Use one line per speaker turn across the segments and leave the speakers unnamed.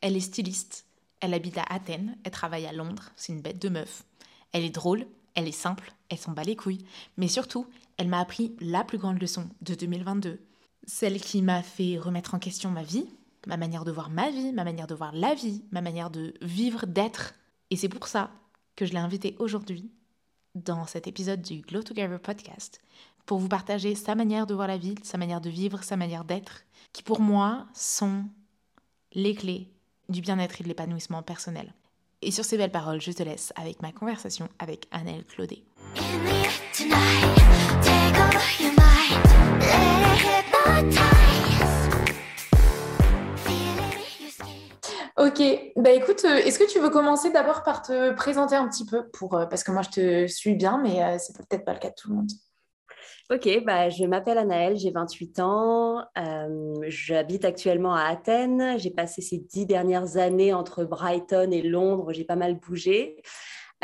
Elle est styliste, elle habite à Athènes, elle travaille à Londres, c'est une bête de meuf. Elle est drôle, elle est simple, elle s'en bat les couilles, mais surtout, elle m'a appris la plus grande leçon de 2022. Celle qui m'a fait remettre en question ma vie, ma manière de voir ma vie, ma manière de voir la vie, ma manière de vivre, d'être. Et c'est pour ça que je l'ai invitée aujourd'hui dans cet épisode du Glow Together podcast pour vous partager sa manière de voir la vie, sa manière de vivre, sa manière d'être, qui pour moi sont les clés du bien-être et de l'épanouissement personnel. Et sur ces belles paroles, je te laisse avec ma conversation avec Annelle Claudet. Ok, bah écoute, euh, est-ce que tu veux commencer d'abord par te présenter un petit peu pour, euh, parce que moi je te suis bien, mais euh, c'est peut-être pas le cas de tout le monde.
Ok, bah, je m'appelle Anaëlle, j'ai 28 ans, euh, j'habite actuellement à Athènes, j'ai passé ces dix dernières années entre Brighton et Londres, j'ai pas mal bougé.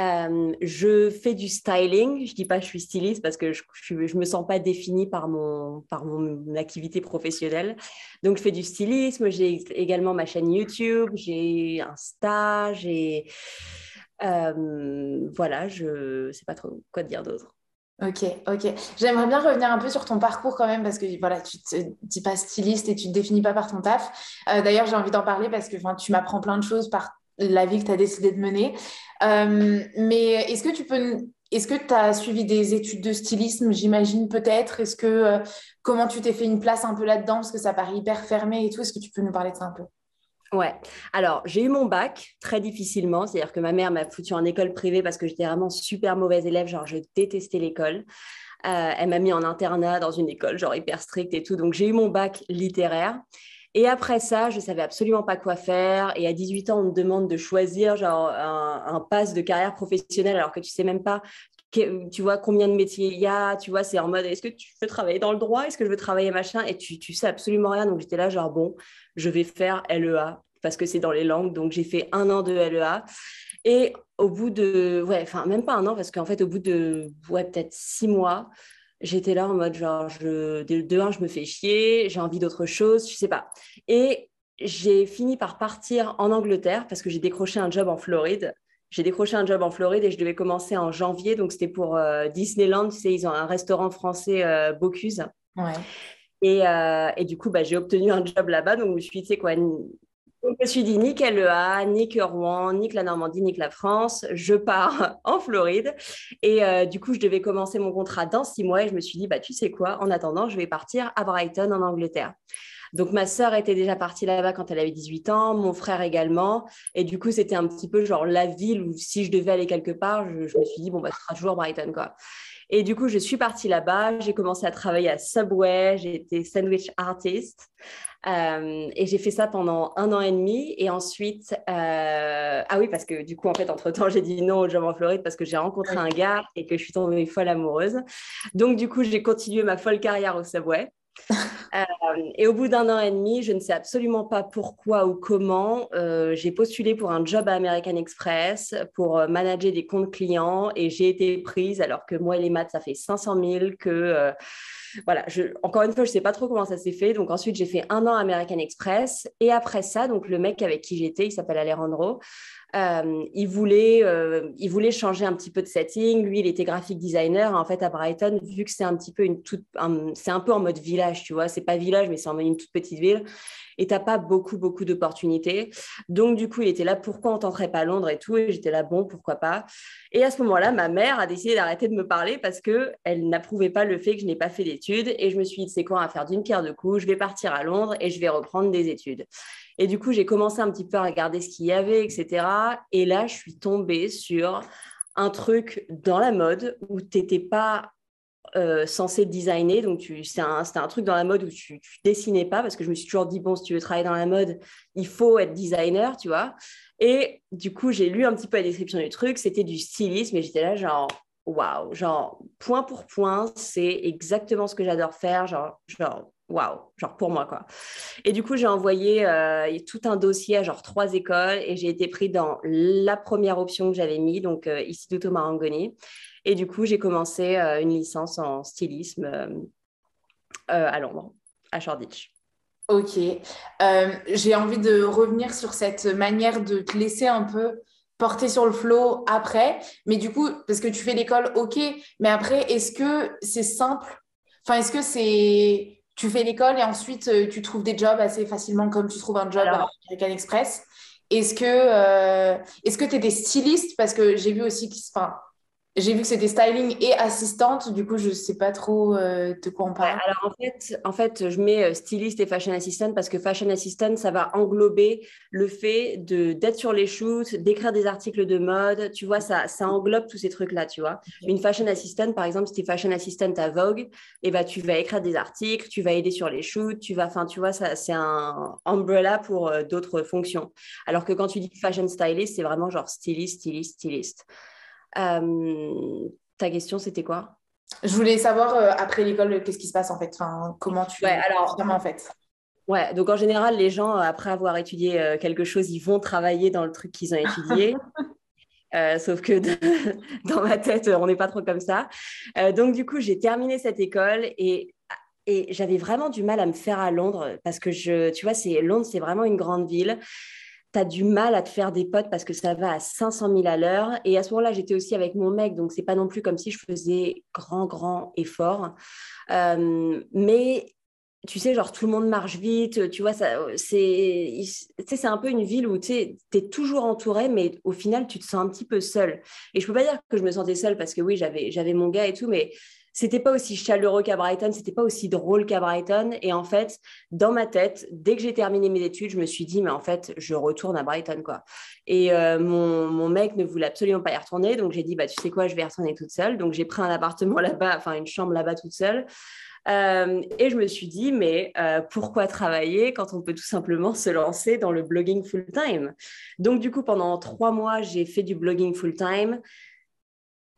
Euh, je fais du styling, je dis pas que je suis styliste parce que je, je, me sens pas définie par mon, par mon activité professionnelle. Donc je fais du stylisme, j'ai également ma chaîne YouTube, j'ai stage et euh, voilà, je sais pas trop quoi dire d'autre.
Ok, ok. J'aimerais bien revenir un peu sur ton parcours quand même parce que voilà, tu te dis pas styliste et tu te définis pas par ton taf. Euh, d'ailleurs, j'ai envie d'en parler parce que tu m'apprends plein de choses par la vie que tu as décidé de mener. Euh, mais est-ce que tu peux est-ce que tu as suivi des études de stylisme, j'imagine peut-être? Est-ce que euh, comment tu t'es fait une place un peu là-dedans? Parce que ça paraît hyper fermé et tout Est-ce que tu peux nous parler de ça un peu?
Ouais. Alors, j'ai eu mon bac très difficilement. C'est-à-dire que ma mère m'a foutu en école privée parce que j'étais vraiment super mauvaise élève. Genre, je détestais l'école. Euh, elle m'a mis en internat dans une école, genre hyper stricte et tout. Donc, j'ai eu mon bac littéraire. Et après ça, je savais absolument pas quoi faire. Et à 18 ans, on me demande de choisir genre un, un pass de carrière professionnelle alors que tu sais même pas tu vois combien de métiers il y a, tu vois, c'est en mode est-ce que tu veux travailler dans le droit, est-ce que je veux travailler machin, et tu, tu sais absolument rien. Donc j'étais là, genre bon, je vais faire LEA parce que c'est dans les langues. Donc j'ai fait un an de LEA. Et au bout de, ouais, enfin même pas un an, parce qu'en fait, au bout de, ouais, peut-être six mois, j'étais là en mode genre, je, de, un, je me fais chier, j'ai envie d'autre chose, je sais pas. Et j'ai fini par partir en Angleterre parce que j'ai décroché un job en Floride j'ai décroché un job en Floride et je devais commencer en janvier. Donc, c'était pour euh, Disneyland. Tu sais, ils ont un restaurant français, euh, Bocuse.
Ouais.
Et, euh, et, du coup, bah, j'ai obtenu un job là-bas. Donc, je me suis dit, tu sais quoi, je me suis dit, nique LEA, nique Rouen, nique la Normandie, nique la France. Je pars en Floride. Et du coup, je devais commencer mon contrat dans six mois. Et je me suis dit, bah, tu sais quoi, en attendant, je vais partir à Brighton, en Angleterre. Donc ma sœur était déjà partie là-bas quand elle avait 18 ans, mon frère également. Et du coup, c'était un petit peu genre la ville où si je devais aller quelque part, je, me suis dit, bon, bah, ce sera toujours Brighton, quoi. Et du coup, je suis partie là-bas. J'ai commencé à travailler à Subway. J'ai été sandwich artist. Euh, et j'ai fait ça pendant un an et demi. Et ensuite, euh, ah oui, parce que du coup, en fait, entre-temps, j'ai dit non au job en Floride parce que j'ai rencontré un gars et que je suis tombée folle amoureuse. Donc, du coup, j'ai continué ma folle carrière au Subway. Euh, et au bout d'un an et demi, je ne sais absolument pas pourquoi ou comment, euh, j'ai postulé pour un job à American Express pour euh, manager des comptes clients et j'ai été prise alors que moi et les maths, ça fait 500 000 que... voilà, je, encore une fois, je ne sais pas trop comment ça s'est fait. Donc ensuite, j'ai fait un an American Express. Et après ça, donc le mec avec qui j'étais, il s'appelle Alejandro, euh, il, voulait, euh, il voulait changer un petit peu de setting. Lui, il était graphic designer. En fait, à Brighton, vu que c'est un petit peu une toute, c'est un peu en mode village, tu vois. C'est pas village, mais c'est en mode une toute petite ville. Et t'as pas beaucoup, beaucoup d'opportunités. Donc, du coup, il était là. Pourquoi on tenterait pas Londres et tout Et j'étais là, bon, pourquoi pas Et à ce moment-là, ma mère a décidé d'arrêter de me parler parce que elle n'approuvait pas le fait que je n'ai pas fait d'études. Et je me suis dit, c'est quoi à faire d'une pierre deux coups Je vais partir à Londres et je vais reprendre des études. Et du coup, j'ai commencé un petit peu à regarder ce qu'il y avait, etc. Et là, je suis tombée sur un truc dans la mode où tu n'étais pas euh, censé designer. Donc, c'était un, un, truc dans la mode où tu, tu dessinais pas parce que je me suis toujours dit, bon, si tu veux travailler dans la mode, il faut être designer, tu vois. Et du coup, j'ai lu un petit peu la description du truc. C'était du stylisme et j'étais là, genre, waouh, genre, point pour point, c'est exactement ce que j'adore faire. Genre, genre waouh, genre pour moi quoi. Et du coup, j'ai envoyé euh, tout un dossier à genre trois écoles et j'ai été pris dans la première option que j'avais mis, donc euh, ici Marangoni. Et du coup, j'ai commencé euh, une licence en stylisme à Londres, à Shoreditch.
Ok. Euh, j'ai envie de revenir sur cette manière de te laisser un peu porter sur le flow après. Mais du coup, parce que tu fais l'école, ok. Mais après, est-ce que c'est simple? Enfin, est-ce que c'est. Tu fais l'école et ensuite euh, tu trouves des jobs assez facilement comme tu trouves un job à American Express? Est-ce que euh, est-ce que tu étais styliste Parce que j'ai vu aussi que. Enfin, j'ai vu que c'était styling et assistante, du coup, je ne sais pas trop euh, de quoi on parle.
alors, en fait, en fait, je mets euh, styliste et fashion assistant parce que fashion assistant, ça va englober le fait d'être sur les shoots, d'écrire des articles de mode. Tu vois, ça, ça englobe tous ces trucs-là, tu vois. Une fashion assistant, par exemple, si tu es fashion assistant à Vogue, eh ben, tu vas écrire des articles, tu vas aider sur les shoots, tu vas, enfin, tu vois, c'est un umbrella pour euh, d'autres fonctions. Alors que quand tu dis fashion stylist, c'est vraiment genre styliste, styliste, styliste. Euh, ta question, c'était quoi?
Je voulais savoir euh, après l'école, qu'est-ce qui se passe en fait? Enfin, Comment tu.
Ouais, alors. en fait? Ouais, donc en général, les gens, après avoir étudié euh, quelque chose, ils vont travailler dans le truc qu'ils ont étudié. sauf que dans ma tête, on n'est pas trop comme ça. donc du coup, j'ai terminé cette école et, et j'avais vraiment du mal à me faire à Londres parce que je, tu vois, c'est Londres, c'est vraiment une grande ville tu as du mal à te faire des potes parce que ça va à 500 000 à l'heure. Et à ce moment-là, j'étais aussi avec mon mec, donc c'est pas non plus comme si je faisais grand, grand effort. Euh, mais tu sais, genre tout le monde marche vite, tu vois, c'est un peu une ville où tu es toujours entouré, mais au final, tu te sens un petit peu seul. Et je peux pas dire que je me sentais seule parce que oui, j'avais mon gars et tout, mais c'était pas aussi chaleureux qu'à Brighton, c'était pas aussi drôle qu'à Brighton. Et en fait, dans ma tête, dès que j'ai terminé mes études, je me suis dit, mais en fait, je retourne à Brighton, quoi. Et euh, mon, mon, mec ne voulait absolument pas y retourner, donc j'ai dit, bah tu sais quoi, je vais y retourner toute seule. Donc j'ai pris un appartement là-bas, enfin une chambre là-bas toute seule. Euh, et je me suis dit, mais euh, pourquoi travailler quand on peut tout simplement se lancer dans le blogging full-time Donc, du coup, pendant trois mois, j'ai fait du blogging full-time.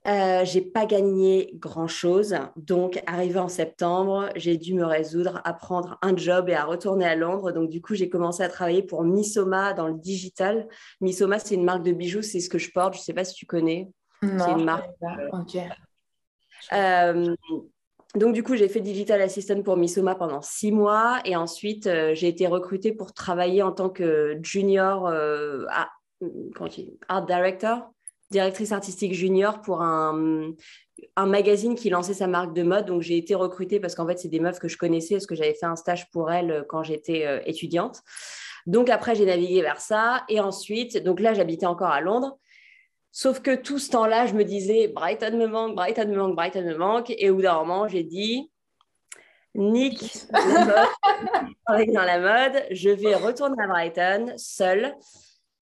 Euh, j'ai pas gagné grand-chose. Donc, arrivé en septembre, j'ai dû me résoudre à prendre un job et à retourner à Londres. Donc, du coup, j'ai commencé à travailler pour Missoma dans le digital. Missoma, c'est une marque de bijoux, c'est ce que je porte. Je sais pas si tu connais.
C'est une marque.
Euh, donc, du coup, j'ai fait digital assistant pour Missoma pendant six mois. Et ensuite, euh, j'ai été recrutée pour travailler en tant que junior art director directrice artistique junior pour un, un magazine qui lançait sa marque de mode. Donc, j'ai été recrutée parce qu'en fait, c'est des meufs que je connaissais parce que j'avais fait un stage pour elles euh, quand j'étais euh, étudiante. Donc, après, j'ai navigué vers ça. Et ensuite, donc là, j'habitais encore à Londres. Sauf que tout ce temps-là, je me disais, Brighton me manque, Brighton me manque, Brighton me manque. Et au bout d'un moment, j'ai dit, Nick, dans la mode, je vais retourner à Brighton seule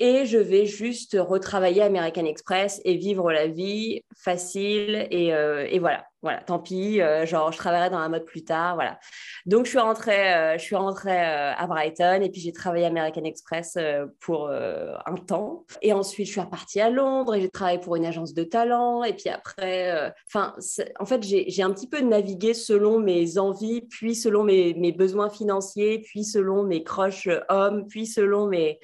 et je vais juste retravailler American Express et vivre la vie facile et, euh, et voilà. Voilà tant pis euh, genre je travaillerai dans la mode plus tard voilà. Donc je suis rentrée euh, je suis rentrée à Brighton et puis j'ai travaillé American Express pour un temps. Et ensuite je suis repartie à Londres et j'ai travaillé pour une agence de talent. Et puis après enfin en fait j'ai un petit peu navigué selon mes envies puis selon mes, mes besoins financiers puis selon mes croches hommes puis selon mes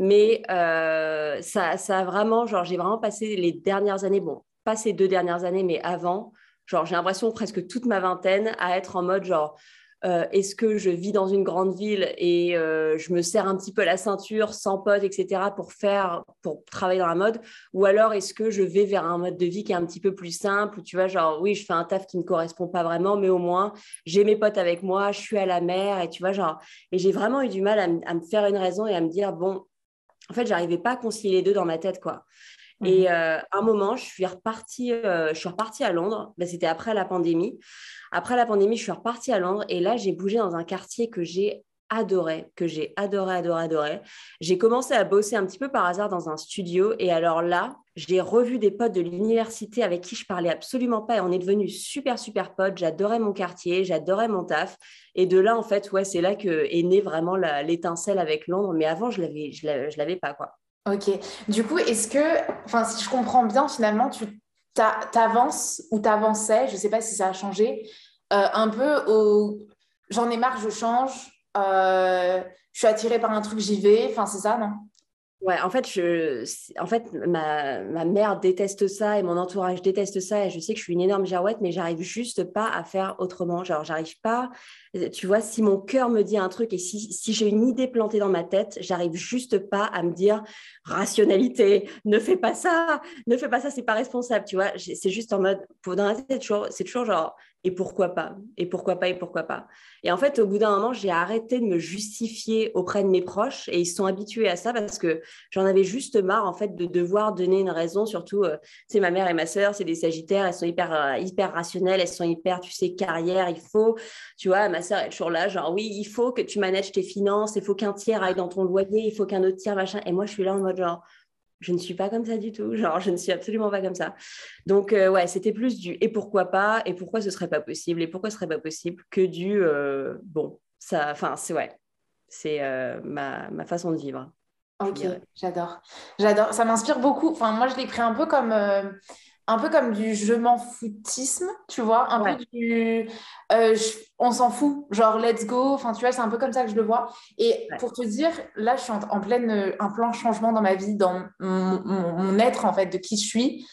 mais euh, ça, ça a vraiment, genre, j'ai vraiment passé les dernières années, bon, pas ces deux dernières années, mais avant, genre, j'ai l'impression presque toute ma vingtaine à être en mode, genre, euh, est-ce que je vis dans une grande ville et euh, je me serre un petit peu la ceinture sans potes, etc., pour faire, pour travailler dans la mode, ou alors est-ce que je vais vers un mode de vie qui est un petit peu plus simple, tu vois, genre oui, je fais un taf qui ne me correspond pas vraiment, mais au moins j'ai mes potes avec moi, je suis à la mer, et tu vois, genre, et j'ai vraiment eu du mal à, me faire une raison et à me dire bon, en fait, j'arrivais pas à concilier les deux dans ma tête, quoi. Et mmh. euh, un moment, je suis repartie, je suis repartie à Londres. Ben, C'était après la pandémie. Après la pandémie, je suis repartie à Londres et là, j'ai bougé dans un quartier que j'ai adoré, que j'ai adoré, adoré, adoré. J'ai commencé à bosser un petit peu par hasard dans un studio et alors là, j'ai revu des potes de l'université avec qui je parlais absolument pas et on est devenus super, super potes. J'adorais mon quartier, j'adorais mon taf. Et de là, en fait, ouais, c'est là que est née vraiment l'étincelle avec Londres. Mais avant, je l'avais, je l'avais pas, quoi.
Ok. Du coup, est-ce que, enfin, si je comprends bien, finalement, tu t'avances ou t'avançais, je sais pas si ça a changé, euh, un peu au j'en ai marre, je change, euh, je suis attirée par un truc, j'y vais, enfin c'est ça, non?
Ouais, en fait, je, en fait ma, ma, mère déteste ça et mon entourage déteste ça. Et je sais que je suis une énorme girouette, mais j'arrive juste pas à faire autrement. Genre, j'arrive pas. Tu vois, si mon cœur me dit un truc et si, si j'ai une idée plantée dans ma tête, j'arrive juste pas à me dire rationalité, ne fais pas ça, ne fais pas ça, c'est pas responsable. Tu vois, c'est juste en mode, dans la tête, c'est toujours genre, et pourquoi pas Et pourquoi pas Et pourquoi pas Et en fait, au bout d'un moment, j'ai arrêté de me justifier auprès de mes proches et ils sont habitués à ça parce que j'en avais juste marre en fait de devoir donner une raison. Surtout, c'est euh, ma mère et ma sœur, c'est des Sagittaires, elles sont hyper euh, hyper rationnelles, elles sont hyper, tu sais, carrière. Il faut, tu vois, ma sœur est toujours là, genre oui, il faut que tu manages tes finances, il faut qu'un tiers aille dans ton loyer, il faut qu'un autre tiers machin. Et moi, je suis là en mode genre je ne suis pas comme ça du tout. Genre, je ne suis absolument pas comme ça. Donc, euh, ouais, c'était plus du et pourquoi pas, et pourquoi ce serait pas possible, et pourquoi ce serait pas possible, que du euh, bon, ça, enfin, c'est ouais, c'est euh, ma, ma, façon de vivre.
Ok, j'adore. J'adore. Ça m'inspire beaucoup. Enfin, moi, je l'ai pris un peu comme un peu comme du je m'en foutisme, tu vois, un peu du euh, on s'en fout, genre let's go, enfin tu vois, c'est un peu comme ça que je le vois. Et pour te dire, là, je suis en, pleine, euh, un plan changement dans ma vie, dans mon, être en fait, de qui je suis.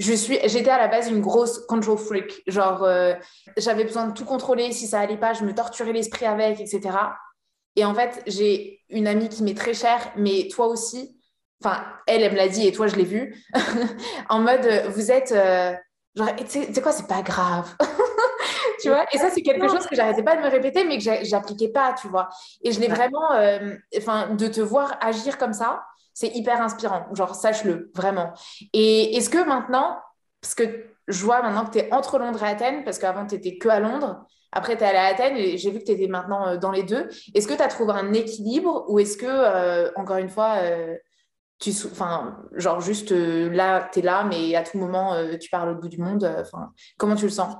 Je suis, j'étais à la base une grosse control freak, genre euh, j'avais besoin de tout contrôler, si ça allait pas, je me torturais l'esprit avec, etc. Et en fait, j'ai une amie qui m'est très chère, mais toi aussi, enfin, elle, elle me l'a dit et toi, je l'ai vu, en mode, euh, vous êtes, euh, genre, tu sais quoi, c'est pas grave. tu vois? Et ça, c'est quelque chose que j'arrêtais pas de me répéter, mais que j'appliquais pas, tu vois. Et je l'ai vraiment, euh, enfin, de te voir agir comme ça, c'est hyper inspirant. Genre, sache-le, vraiment. Et est-ce que maintenant, parce que je vois maintenant que tu es entre Londres et Athènes, parce qu'avant, tu étais que à Londres, après, tu es allé à Athènes et j'ai vu que tu étais maintenant dans les deux. Est-ce que tu as trouvé un équilibre ou est-ce que, encore une fois, tu enfin genre juste euh, là tu es là mais à tout moment euh, tu parles au bout du monde euh, comment tu le sens?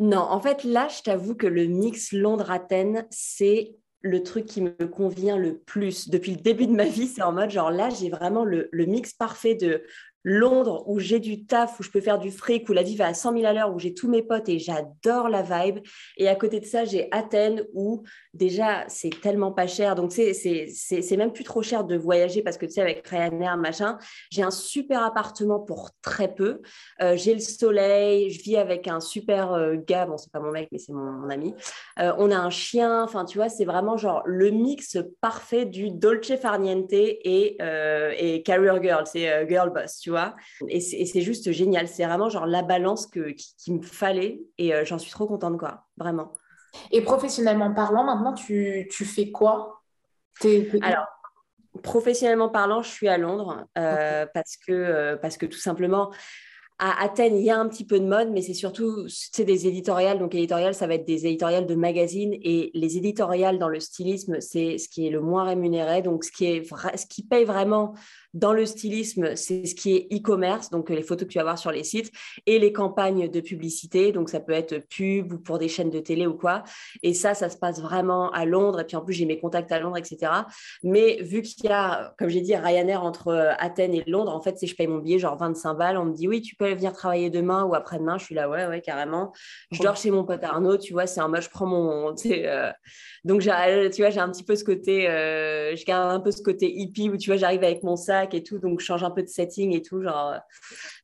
Non en fait là je t'avoue que le mix Londres Athènes c'est le truc qui me convient le plus. Depuis le début de ma vie c'est en mode genre là j'ai vraiment le, mix parfait de Londres où j'ai du taf, où je peux faire du fric, où la vie va à 100 000 à l'heure, où j'ai tous mes potes et j'adore la vibe. Et à côté de ça, j'ai Athènes où déjà c'est tellement pas cher. Donc c'est même plus trop cher de voyager parce que tu sais, avec Ryanair, machin, j'ai un super appartement pour très peu. Euh, j'ai le soleil, je vis avec un super euh, gars, bon, c'est pas mon mec, mais c'est mon, ami. Euh, on a un chien, enfin tu vois, c'est vraiment genre le mix parfait du Dolce Farniente et, et Career Girl, c'est Girl Boss, tu et c'est juste génial. C'est vraiment genre la balance que, qui, me fallait et euh, j'en suis trop contente, quoi. Vraiment.
Et professionnellement parlant, maintenant, tu, tu fais quoi?
Alors, professionnellement parlant, je suis à Londres euh, parce, que, euh, parce que tout simplement, à Athènes, il y a un petit peu de mode, mais c'est surtout c'est des éditoriales. Donc, éditorial, ça va être des éditoriales de magazines. Et les éditoriales dans le stylisme, c'est ce qui est le moins rémunéré. Donc, ce qui, est ce qui paye vraiment dans le stylisme, c'est ce qui est e-commerce, donc les photos que tu vas voir sur les sites, et les campagnes de publicité. Donc, ça peut être pub ou pour des chaînes de télé ou quoi. Et ça, ça se passe vraiment à Londres. Et puis, en plus, j'ai mes contacts à Londres, etc. Mais vu qu'il y a, comme j'ai dit, Ryanair entre euh, Athènes et Londres, en fait, si je paye mon billet, genre 25 balles, on me dit oui, tu peux venir travailler demain ou après-demain. Je suis là, ouais, ouais, carrément. Je dors chez mon pote Arnaud, tu vois, c'est un mode, je prends mon. Euh... donc, tu vois, j'ai un petit peu ce côté, euh... je garde un peu ce côté hippie où, tu vois, j'arrive avec mon sac et tout, donc je change un peu de setting et tout, genre.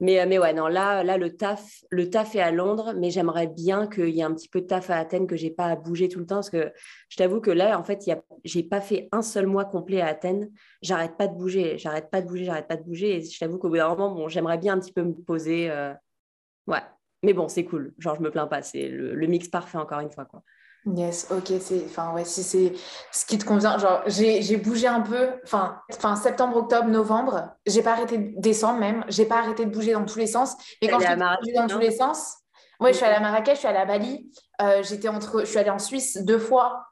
Mais, mais ouais, non, là, là, le taf, le taf est à Londres, mais j'aimerais bien qu'il y ait un petit peu de taf à Athènes, que j'ai pas à bouger tout le temps, parce que je t'avoue que là, en fait, j'ai pas fait un seul mois complet à Athènes. J'arrête pas de bouger, j'arrête pas de bouger, j'arrête pas de bouger. Et je t'avoue qu'au bout d'un moment, bon, j'aimerais bien un petit peu me poser. Euh, ouais, mais bon, c'est cool. Genre, je me plains pas. C'est le, le mix parfait encore une fois, quoi.
Yes, ok, c'est, enfin ouais, si c'est ce qui te convient. Genre, j'ai, bougé un peu, enfin, fin septembre, octobre, novembre. J'ai pas arrêté décembre même. J'ai pas arrêté de bouger dans tous les sens. Mais quand je bouger dans tous les sens, ouais, je suis allée à Marrakech, je suis allée à Bali. Euh, j'étais entre, je suis allée en Suisse deux fois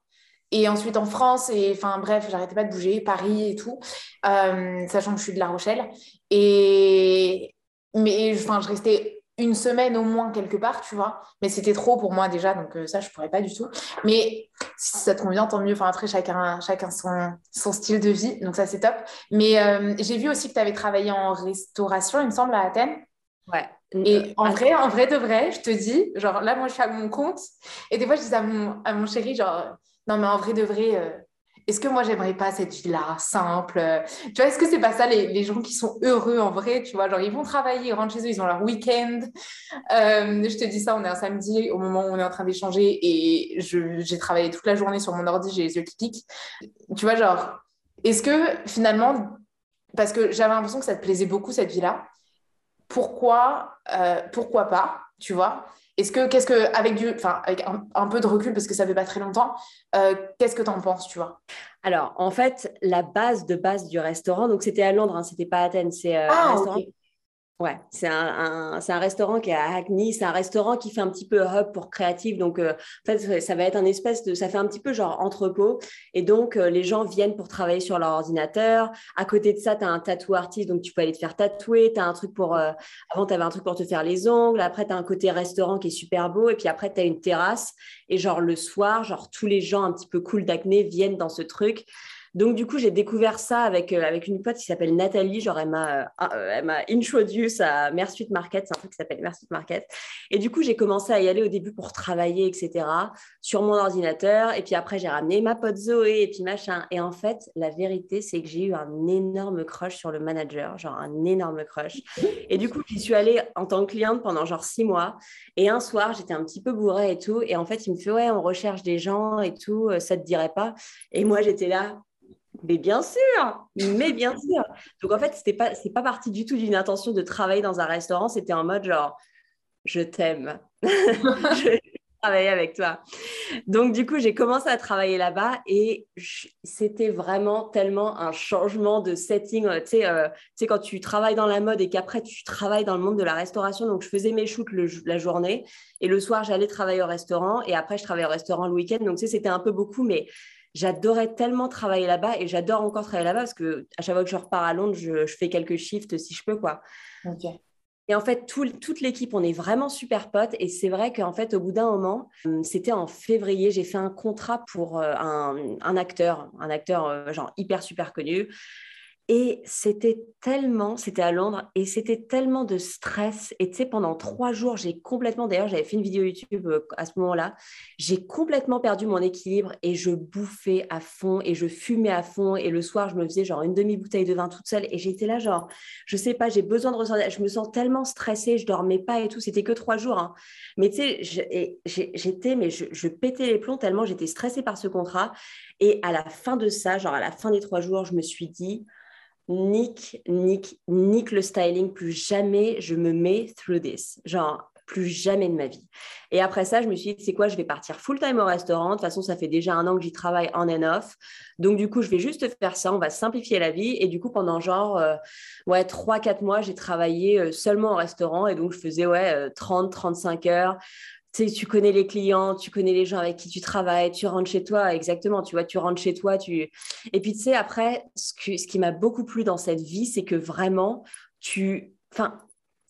et ensuite en France et enfin bref, j'arrêtais pas de bouger, Paris et tout, euh, sachant que je suis de La Rochelle. Et mais enfin, je restais une semaine au moins quelque part, tu vois. Mais c'était trop pour moi déjà, donc euh, ça, je pourrais pas du tout. Mais si ça te convient, tant mieux. Enfin, après, chacun, chacun son, son style de vie, donc ça, c'est top. Mais euh, j'ai vu aussi que tu avais travaillé en restauration, il me semble, à Athènes.
Ouais.
Et euh, en vrai, en vrai de vrai, je te dis, genre là, moi, je suis à mon compte. Et des fois, je dis à mon, à mon chéri, genre, non, mais en vrai de vrai,
est-ce que moi j'aimerais pas cette vie-là simple Tu vois, est-ce que c'est pas ça les, gens qui sont heureux en vrai Tu vois, genre ils vont travailler, ils rentrent chez eux, ils ont leur week-end. Euh, je te dis ça, on est un samedi au moment où on est en train d'échanger et j'ai travaillé toute la journée sur mon ordi, j'ai les yeux qui piquent. Tu vois, genre, est-ce que finalement, parce que j'avais l'impression que ça te plaisait beaucoup cette vie-là, pourquoi, euh, pourquoi pas Tu vois? Est-ce que, qu'est-ce que, avec du, enfin, avec un, peu de recul, parce que ça fait pas très longtemps, euh, qu'est-ce que tu en penses, tu vois?
Alors, en fait, la base de base du restaurant, donc c'était à Londres, hein, c'était pas à Athènes, c'est euh,
ah,
un restaurant Ouais, c'est un, un, restaurant qui est à Hackney. C'est un restaurant qui fait un petit peu hub pour créatifs. Donc, euh, en fait, ça va être un espèce de. Ça fait un petit peu genre entrepôt. Et donc, euh, les gens viennent pour travailler sur leur ordinateur. À côté de ça, tu as un tatou artiste. Donc, tu peux aller te faire tatouer. Tu as un truc pour. Euh, avant, tu avais un truc pour te faire les ongles. Après, tu as un côté restaurant qui est super beau. Et puis après, tu as une terrasse. Et genre, le soir, genre, tous les gens un petit peu cool d'Hackney viennent dans ce truc. Donc, du coup, j'ai découvert ça avec, euh, avec une pote qui s'appelle Nathalie. Genre, elle m'a, euh, euh, m'a introduce à Mersuite Market. C'est un truc qui s'appelle Mersuite Market. Et du coup, j'ai commencé à y aller au début pour travailler, etc., sur mon ordinateur. Et puis après, j'ai ramené ma pote Zoé et puis machin. Et en fait, la vérité, c'est que j'ai eu un énorme crush sur le manager, genre un énorme crush. Et du coup, j'y suis allée en tant que cliente pendant genre six mois. Et un soir, j'étais un petit peu bourrée et tout. Et en fait, il me fait, ouais, on recherche des gens et tout, ça te dirait pas? Et moi, j'étais là, mais bien sûr, mais bien sûr. Donc en fait, c'était pas, pas parti du tout d'une intention de travailler dans un restaurant. C'était en mode genre, je t'aime, je vais travailler avec toi. Donc du coup, j'ai commencé à travailler là-bas et c'était vraiment tellement un changement de setting. Euh, euh, tu sais, quand tu travailles dans la mode et qu'après tu travailles dans le monde de la restauration. Donc je faisais mes shoots la journée et le soir j'allais travailler au restaurant et après je travaillais au restaurant le week-end. Donc tu sais, c'était un peu beaucoup, mais j'adorais tellement travailler là-bas et j'adore encore travailler là-bas parce que à chaque fois que je repars à Londres, je, fais quelques shifts si je peux quoi. Et en fait, toute l'équipe, on est vraiment super potes. Et c'est vrai qu'en fait, au bout d'un moment, hum, c'était en février, j'ai fait un contrat pour euh, un, acteur, un acteur euh, genre hyper super connu. Et c'était tellement, c'était à Londres, et c'était tellement de stress. Et tu sais, pendant trois jours, j'ai complètement, d'ailleurs, j'avais fait une vidéo YouTube euh, à ce moment-là, j'ai complètement perdu mon équilibre et je bouffais à fond et je fumais à fond. Et le soir, je me faisais genre une demi-bouteille de vin toute seule. Et j'étais là, genre, je sais pas, j'ai besoin de ressortir. Je me sens tellement stressée, je dormais pas et tout. C'était que trois jours. Hein. Mais tu sais, j'étais, mais je, je pétais les plombs tellement j'étais stressée par ce contrat. Et à la fin de ça, genre à la fin des trois jours, je me suis dit, nique, nique, nique le styling, plus jamais je me mets through this. Genre, plus jamais de ma vie. Et après ça, je me suis dit, c'est quoi, je vais partir full-time au restaurant. De toute façon, ça fait déjà un an que j'y travaille en and off. Donc, du coup, je vais juste faire ça. On va simplifier la vie. Et du coup, pendant genre, euh, ouais, 3-4 mois, j'ai travaillé euh, seulement au restaurant. Et donc, je faisais, ouais, 30-35 euh, heures tu connais les clients, tu connais les gens avec qui tu travailles, tu rentres chez toi, exactement, tu vois, tu rentres chez toi, tu... Et puis, tu sais, après, ce, qui m'a beaucoup plu dans cette vie, c'est que vraiment, tu... Enfin,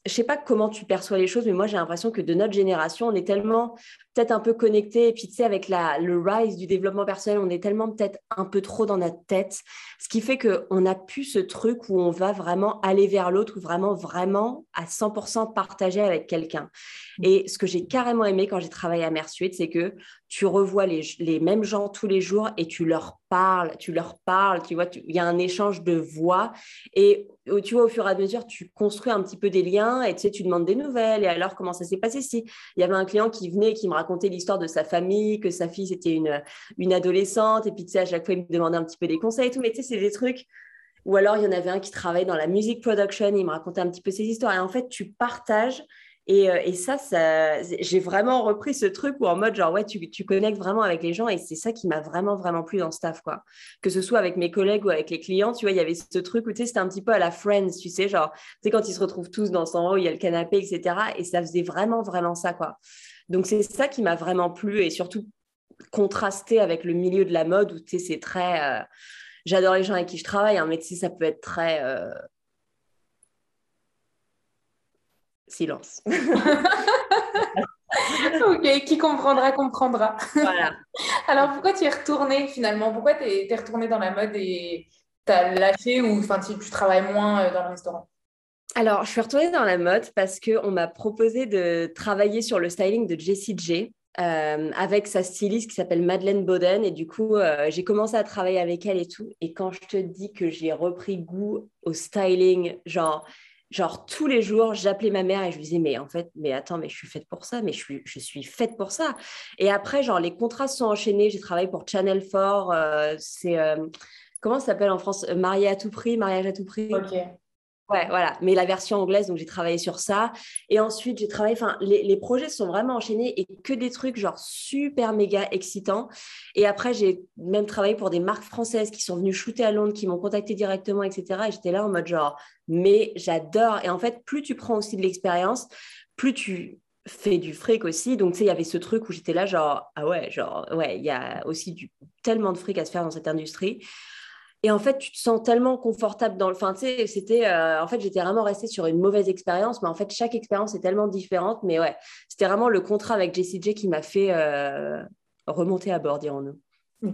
je sais pas comment tu perçois les choses, mais moi j'ai l'impression que de notre génération, on est tellement peut-être un peu connecté. Et puis tu sais, avec la, le rise du développement personnel, on est tellement peut-être un peu trop dans notre tête, ce qui fait qu'on a plus ce truc où on va vraiment aller vers l'autre, ou vraiment, vraiment à 100% partager avec quelqu'un. Et ce que j'ai carrément aimé quand j'ai travaillé à Mersuite, c'est que tu revois les, les, mêmes gens tous les jours et tu leur parles, tu leur parles, tu vois, il y a un échange de voix. Et tu vois, au fur et à mesure, tu construis un petit peu des liens et tu sais, tu demandes des nouvelles. Et alors, comment ça s'est passé? Si il y avait un client qui venait qui me racontait l'histoire de sa famille, que sa fille, c'était une, une adolescente, et puis tu sais, à chaque fois, il me demandait un petit peu des conseils et tout. Mais tu sais, c'est des trucs. Ou alors, il y en avait un qui travaillait dans la music production, il me racontait un petit peu ses histoires. Et en fait, tu partages euh, et, ça, ça j'ai vraiment repris ce truc où en mode genre, ouais, tu, tu connectes vraiment avec les gens et c'est ça qui m'a vraiment, vraiment plu dans le staff, quoi. Que ce soit avec mes collègues ou avec les clients, tu vois, il y avait ce truc où, tu sais, c'était un petit peu à la Friends, tu sais, genre, tu sais, quand ils se retrouvent tous dans son haut, il y a le canapé, etc. Et ça faisait vraiment, vraiment ça, quoi. Donc, c'est ça qui m'a vraiment plu et surtout contrasté avec le milieu de la mode où, tu sais, c'est très... Euh, j'adore les gens avec qui je travaille, hein, mais tu sais, ça peut être très... Euh, silence.
ok, qui comprendra, comprendra. Voilà. Alors, pourquoi tu es retournée finalement? Pourquoi tu es, retournée dans la mode et tu as lâché ou tu travailles moins euh, dans le restaurant?
Alors, je suis retournée dans la mode parce qu'on m'a proposé de travailler sur le styling de Jessie J. avec sa styliste qui s'appelle Madeleine Boden. Et du coup, j'ai commencé à travailler avec elle et tout. Et quand je te dis que j'ai repris goût au styling, genre, genre tous les jours, j'appelais ma mère et je lui disais, mais en fait, mais attends, mais je suis faite pour ça, mais je suis, je suis faite pour ça. Et après, genre, les contrats sont enchaînés. J'ai travaillé pour Channel 4. c'est, comment ça s'appelle en France? Mariage à tout prix, mariage à tout prix. Ouais, voilà. Mais la version anglaise, donc j'ai travaillé sur ça. Et ensuite, j'ai travaillé, enfin, les, projets sont vraiment enchaînés et que des trucs genre super méga excitants. Et après, j'ai même travaillé pour des marques françaises qui sont venues shooter à Londres, qui m'ont contacté directement, etc. Et j'étais là en mode genre, mais j'adore. Et en fait, plus tu prends aussi de l'expérience, plus tu fais du fric aussi. Donc, tu sais, il y avait ce truc où j'étais là genre, ah ouais, genre, ouais, il y a aussi du, tellement de fric à se faire dans cette industrie. Et en fait, tu te sens tellement confortable dans le. Enfin, tu sais, c'était. Euh, en fait, j'étais vraiment restée sur une mauvaise expérience, mais en fait, chaque expérience est tellement différente. Mais ouais, c'était vraiment le contrat avec Jessie J qui m'a fait euh, remonter à bord, dirons-nous.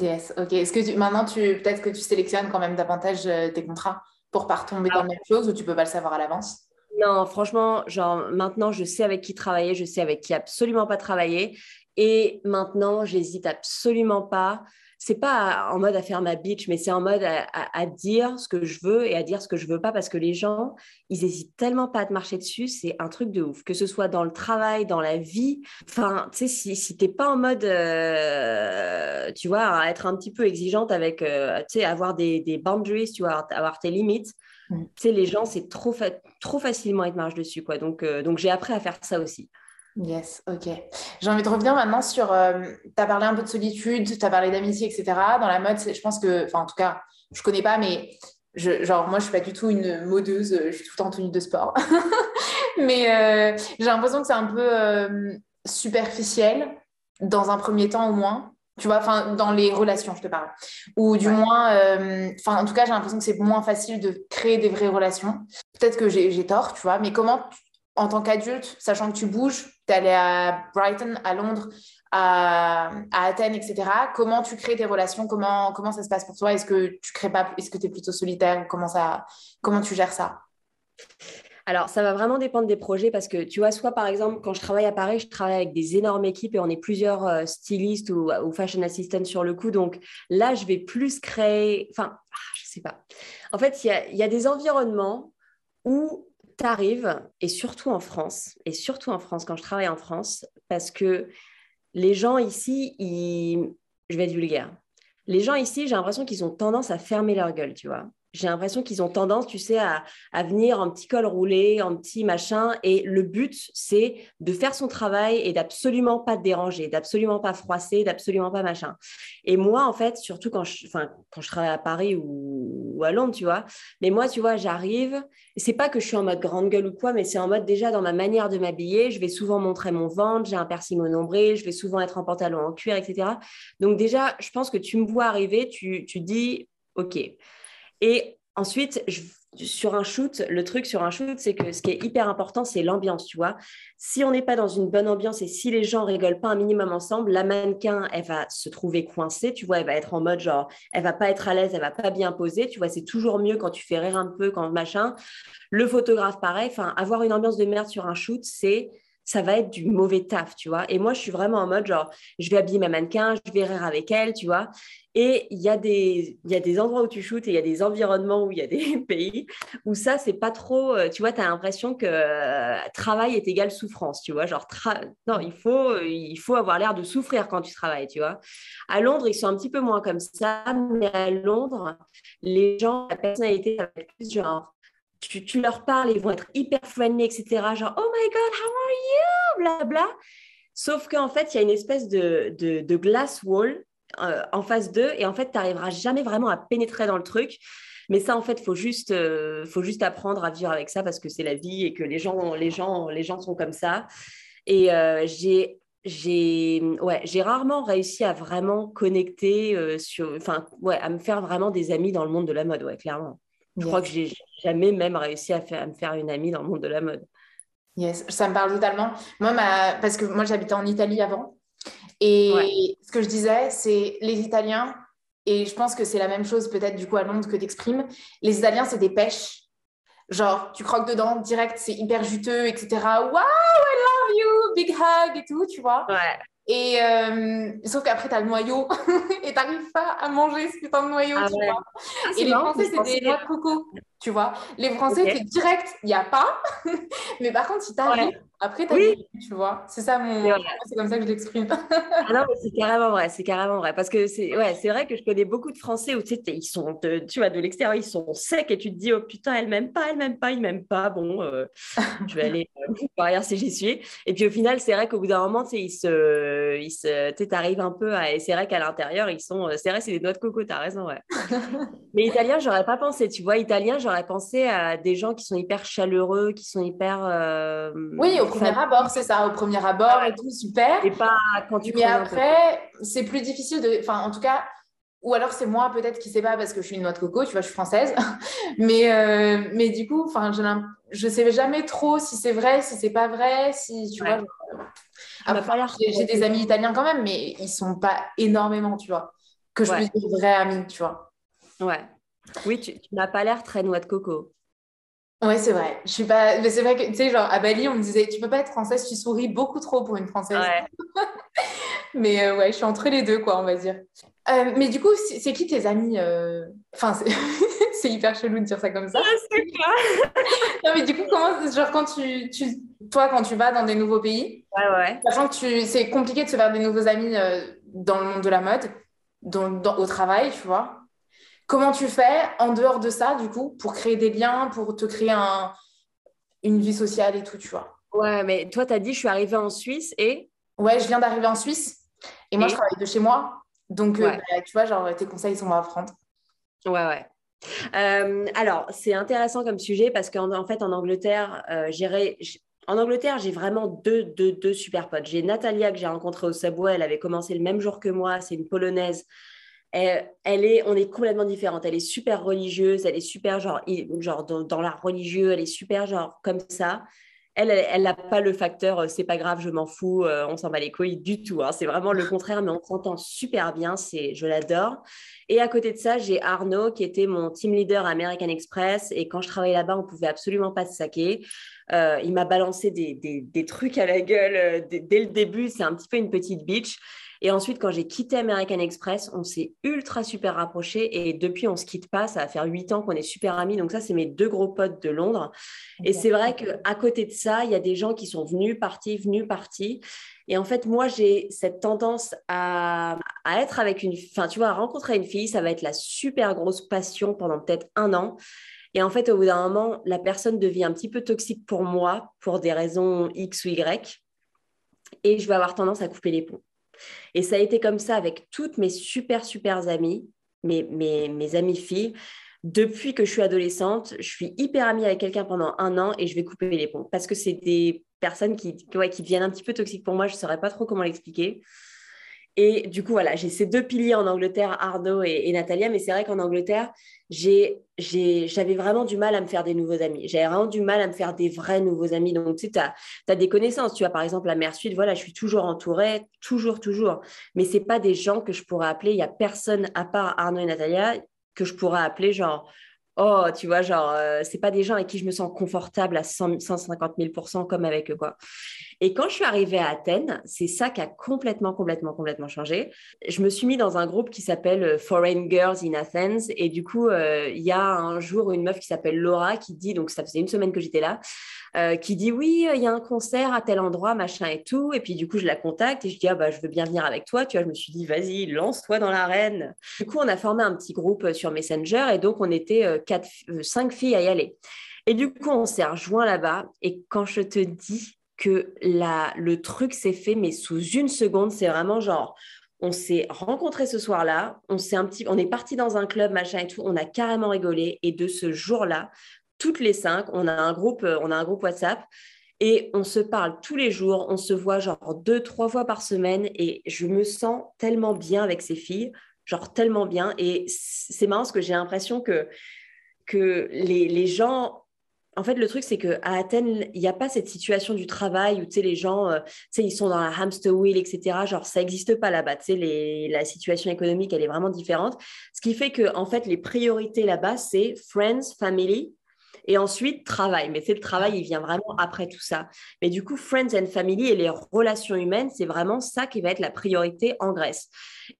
Yes, ok. Est-ce que maintenant, tu... peut-être que tu sélectionnes quand même davantage euh, tes contrats pour pas retomber dans la même chose ou tu peux pas le savoir à l'avance?
Non, franchement, genre maintenant, je sais avec qui travailler, je sais avec qui absolument pas travailler. Et maintenant, j'hésite absolument pas c'est pas en mode à faire ma bitch, mais c'est en mode à, dire ce que je veux et à dire ce que je veux pas parce que les gens, ils hésitent tellement pas à te marcher dessus, c'est un truc de ouf. Que ce soit dans le travail, dans la vie, enfin, tu sais, si, si t'es pas en mode, euh, tu vois, à être un petit peu exigeante avec, euh, tu sais, avoir des, des, boundaries, tu vois, avoir tes limites, tu sais, les gens, c'est trop, trop facilement être marche dessus, quoi. Donc, euh, donc j'ai appris à faire ça aussi.
Yes, ok. J'ai envie de revenir maintenant sur. Euh, tu as parlé un peu de solitude, tu as parlé d'amitié, etc. Dans la mode, je pense que. Enfin, en tout cas, je connais pas, mais je, genre, moi, je suis pas du tout une modeuse, je suis tout le temps en tenue de sport. mais euh, j'ai l'impression que c'est un peu euh, superficiel, dans un premier temps au moins. Tu vois, enfin, dans les relations, je te parle. Ou du moins, enfin, en tout cas, j'ai l'impression que c'est moins facile de créer des vraies relations. Peut-être que j'ai tort, tu vois, mais comment en tant qu'adulte, sachant que tu bouges, tu es allé à Brighton, à Londres, à, Athènes, etc. Comment tu crées tes relations? Comment, comment ça se passe pour toi? Est-ce que tu crées pas Est-ce que tu es plutôt solitaire? Comment, ça, comment tu gères ça?
Alors, ça va vraiment dépendre des projets parce que tu vois, soit par exemple, quand je travaille à Paris, je travaille avec des énormes équipes et on est plusieurs euh, stylistes ou, fashion assistants sur le coup. Donc là, je vais plus créer. Enfin, ah, je sais pas. En fait, il y y a, des environnements où arrive, et surtout en France, et surtout en France, quand je travaille en France, parce que les gens ici, je vais être vulgaire, les gens ici, j'ai l'impression qu'ils ont tendance à fermer leur gueule, tu vois j'ai l'impression qu'ils ont tendance, tu sais, à, venir en petit col roulé, en petit machin. Et le but, c'est de faire son travail et d'absolument pas te déranger, d'absolument pas froisser, d'absolument pas machin. Et moi, en fait, surtout quand je, quand je travaille à Paris ou, à Londres, tu vois, mais moi, tu vois, j'arrive, c'est pas que je suis en mode grande gueule ou quoi, mais c'est en mode déjà dans ma manière de m'habiller, je vais souvent montrer mon ventre, j'ai un piercing au nombril, je vais souvent être en pantalon en cuir, etc. Donc déjà, je pense que tu me vois arriver, tu, tu dis, OK, et ensuite, sur un shoot, le truc sur un shoot, c'est que ce qui est hyper important, c'est l'ambiance, tu vois. Si on n'est pas dans une bonne ambiance et si les gens rigolent pas un minimum ensemble, la mannequin, elle va se trouver coincée, tu vois, elle va être en mode genre, elle va pas être à l'aise, elle va pas bien poser, tu vois, c'est toujours mieux quand tu fais rire un peu, quand machin. Le photographe, pareil, enfin, avoir une ambiance de merde sur un shoot, c'est ça va être du mauvais taf, tu vois. Et moi, je suis vraiment en mode genre, je vais habiller ma mannequin, je vais rire avec elle, tu vois. Et il y, a des, y a des endroits où tu shootes et il y a des environnements où il y a des pays où ça, c'est pas trop, euh, tu vois, tu as l'impression que euh, travail est égal souffrance, tu vois. Genre, non, il faut, il faut avoir l'air de souffrir quand tu travailles, tu vois. À Londres, ils sont un petit peu moins comme ça, mais à Londres, les gens, la personnalité, ça va être plus genre, tu, leur parles, ils vont être hyper friendly, etc. Genre, oh my God, how are you? Bla bla. Sauf qu'en fait, il y a une espèce de, de, glass wall euh, en face d'eux et en fait, tu n'arriveras jamais vraiment à pénétrer dans le truc. Mais ça, en fait, faut, juste, euh, faut juste apprendre à vivre avec ça parce que c'est la vie et que les gens, les gens, les gens sont comme ça. Et euh, j'ai j'ai ouais, j'ai rarement réussi à vraiment connecter ouais, à me faire vraiment des amis dans le monde de la mode ouais clairement je crois que j'ai jamais même réussi à, faire, me faire une amie dans le monde de la mode.
Yes, ça me parle totalement. Moi, parce que moi, j'habitais en Italie avant. Et ce que je disais, c'est les Italiens, et je pense que c'est la même chose peut-être du coup à Londres que tu exprimes, les Italiens, c'est des pêches. Genre, tu croques dedans, direct, c'est hyper juteux, etc. Wow, I love you, big hug et tout, tu vois.
Ouais.
Et euh, sauf qu'après, tu as le noyau et tu n'arrives pas à manger ce putain de noyau. Ah tu vois ah, et les Français, c'est des noix de coco. Tu vois Les Français, c'est direct, il n'y a pas. Mais par contre, si tu arrives, après, tu oui. tu vois. C'est ça mon. C'est comme ça que je l'exprime.
ah non, c'est carrément vrai. C'est carrément vrai. Parce que c'est ouais, vrai que je connais beaucoup de Français où tu sais, ils sont, de, tu vois, de l'extérieur, ils sont secs et tu te dis, oh putain, elle m'aime pas, elle m'aime pas, il m'aime pas. Bon, euh, je vais aller euh, si j'y suis. Et puis au final, c'est vrai qu'au bout d'un moment, tu sais, ils se. Ils se tu arrives un peu à. Et c'est vrai qu'à l'intérieur, ils sont. C'est vrai, c'est des noix de coco, tu as raison, ouais. Mais italien, j'aurais pas pensé. Tu vois, italien, j'aurais pensé à des gens qui sont hyper chaleureux, qui sont hyper. Euh,
oui, au premier abord, c'est ça, au premier abord et tout, super.
Et pas quand tu
Mais après, c'est plus difficile de. Enfin, en tout cas, ou alors c'est moi peut-être qui sais pas parce que je suis une noix de coco, tu vois, je suis française. mais, euh, mais du coup, enfin, je sais jamais trop si c'est vrai, si c'est pas vrai, si tu vois. j'ai des amis italiens quand même, mais ils sont pas énormément, tu vois, que je puisse dire vrais amis, tu vois.
Ouais. Oui, tu, tu n'as pas l'air très noix de coco.
Ouais, c'est vrai. Je suis pas. Mais c'est vrai que, tu sais, genre, à Bali, on me disait, tu peux pas être française, tu souris beaucoup trop pour une française. mais euh, ouais, je suis entre les deux, quoi, on va dire. Euh, mais du coup, c'est qui tes amis euh, Enfin, c'est hyper chelou de dire ça comme ça.
Je sais pas.
non, mais du coup, comment, genre, quand tu, tu, toi, quand tu vas dans des nouveaux pays,
ouais, ouais.
sachant que tu, c'est compliqué de se faire des nouveaux amis dans le monde de la mode, dans, au travail, tu vois. Comment tu fais en dehors de ça, du coup, pour créer des liens, pour te créer un, une vie sociale et tout, tu vois?
Ouais, mais toi, tu as dit, je suis arrivée en Suisse et?
Ouais, je viens d'arriver en Suisse. Et, moi, je travaille de chez moi. Donc, euh, bah, tu vois, genre, tes conseils sont à prendre.
Ouais, ouais. Euh, alors, c'est intéressant comme sujet parce qu'en en fait, en Angleterre, euh, en Angleterre, j'ai vraiment deux, deux, deux super potes. J'ai Natalia que j'ai rencontrée au Subway. Elle avait commencé le même jour que moi. C'est une Polonaise elle, est, on est complètement différente. Elle est super religieuse, elle est super genre, genre dans, l'art religieux, elle est super genre comme ça. Elle, elle n'a pas le facteur euh, c'est pas grave, je m'en fous, euh, on s'en bat les couilles du tout. Hein. C'est vraiment le contraire, mais on s'entend super bien, c'est, je l'adore. Et à côté de ça, j'ai Arnaud qui était mon team leader American Express. Et quand je travaillais là-bas, on pouvait absolument pas se saquer. Euh, il m'a balancé des, des, trucs à la gueule dès, dès, le début. C'est un petit peu une petite bitch. Et ensuite, quand j'ai quitté American Express, on s'est ultra super rapprochés. Et depuis, on ne se quitte pas. Ça va faire huit ans qu'on est super amis. Donc ça, c'est mes deux gros potes de Londres. Et c'est vrai qu'à côté de ça, il y a des gens qui sont venus, partis, venus, partis. Et en fait, moi, j'ai cette tendance à, à, être avec une... Enfin, tu vois, à rencontrer une fille, ça va être la super grosse passion pendant peut-être un an. Et en fait, au bout d'un moment, la personne devient un petit peu toxique pour moi pour des raisons X ou Y. Et je vais avoir tendance à couper les ponts. Et ça a été comme ça avec toutes mes super, super amies, mes, mes, mes amies filles. Depuis que je suis adolescente, je suis hyper amie avec quelqu'un pendant un an et je vais couper les ponts parce que c'est des personnes qui, ouais, qui deviennent un petit peu toxiques pour moi. Je ne saurais pas trop comment l'expliquer. Et du coup, voilà, j'ai ces deux piliers en Angleterre, Arnaud et, Natalia. Mais c'est vrai qu'en Angleterre, j'avais vraiment du mal à me faire des nouveaux amis. J'avais vraiment du mal à me faire des vrais nouveaux amis. Donc, tu sais, tu as, des connaissances. Tu vois, par exemple, la mère Suite, voilà, je suis toujours entourée, toujours, toujours. Mais ce pas des gens que je pourrais appeler. Il n'y a personne à part Arnaud et Natalia que je pourrais appeler genre oh, tu vois, genre, euh, c'est pas des gens avec qui je me sens confortable à 150 000% comme avec eux, quoi. Et quand je suis arrivée à Athènes, c'est ça qui a complètement, complètement, complètement changé. Je me suis mis dans un groupe qui s'appelle euh, Foreign Girls in Athens. Et du coup, euh, il y a un jour une meuf qui s'appelle Laura qui dit, donc ça faisait une semaine que j'étais là, euh, qui dit oui, il y a un concert à tel endroit, machin et tout. Et puis du coup, je la contacte et je dis, ah bah, je veux bien venir avec toi. Tu vois, je me suis dit, vas-y, lance-toi dans l'arène. Du coup, on a formé un petit groupe sur Messenger et donc on était quatre, cinq filles à y aller. Et du coup, on s'est rejoint là-bas. Et quand je te dis que la, le truc s'est fait, mais sous une seconde, c'est vraiment genre, on s'est rencontrés ce soir-là, on s'est un petit, on est parti dans un club, machin et tout, on a carrément rigolé. Et de ce jour-là, toutes les cinq, on a un groupe, on a un groupe WhatsApp et on se parle tous les jours, on se voit genre deux, trois fois par semaine et je me sens tellement bien avec ces filles, genre tellement bien. Et c'est marrant parce que j'ai l'impression que, que les, les gens en fait, le truc, c'est qu'à Athènes, il n'y a pas cette situation du travail où, tu sais, les gens, euh, tu sais, ils sont dans la hamster wheel, etc. Genre, ça n'existe pas là-bas. Tu sais, la situation économique, elle est vraiment différente. Ce qui fait que, en fait, les priorités là-bas, c'est friends, family. Et ensuite, travail. Mais c'est le travail, il vient vraiment après tout ça. Mais du coup, friends and family et les relations humaines, c'est vraiment ça qui va être la priorité en Grèce.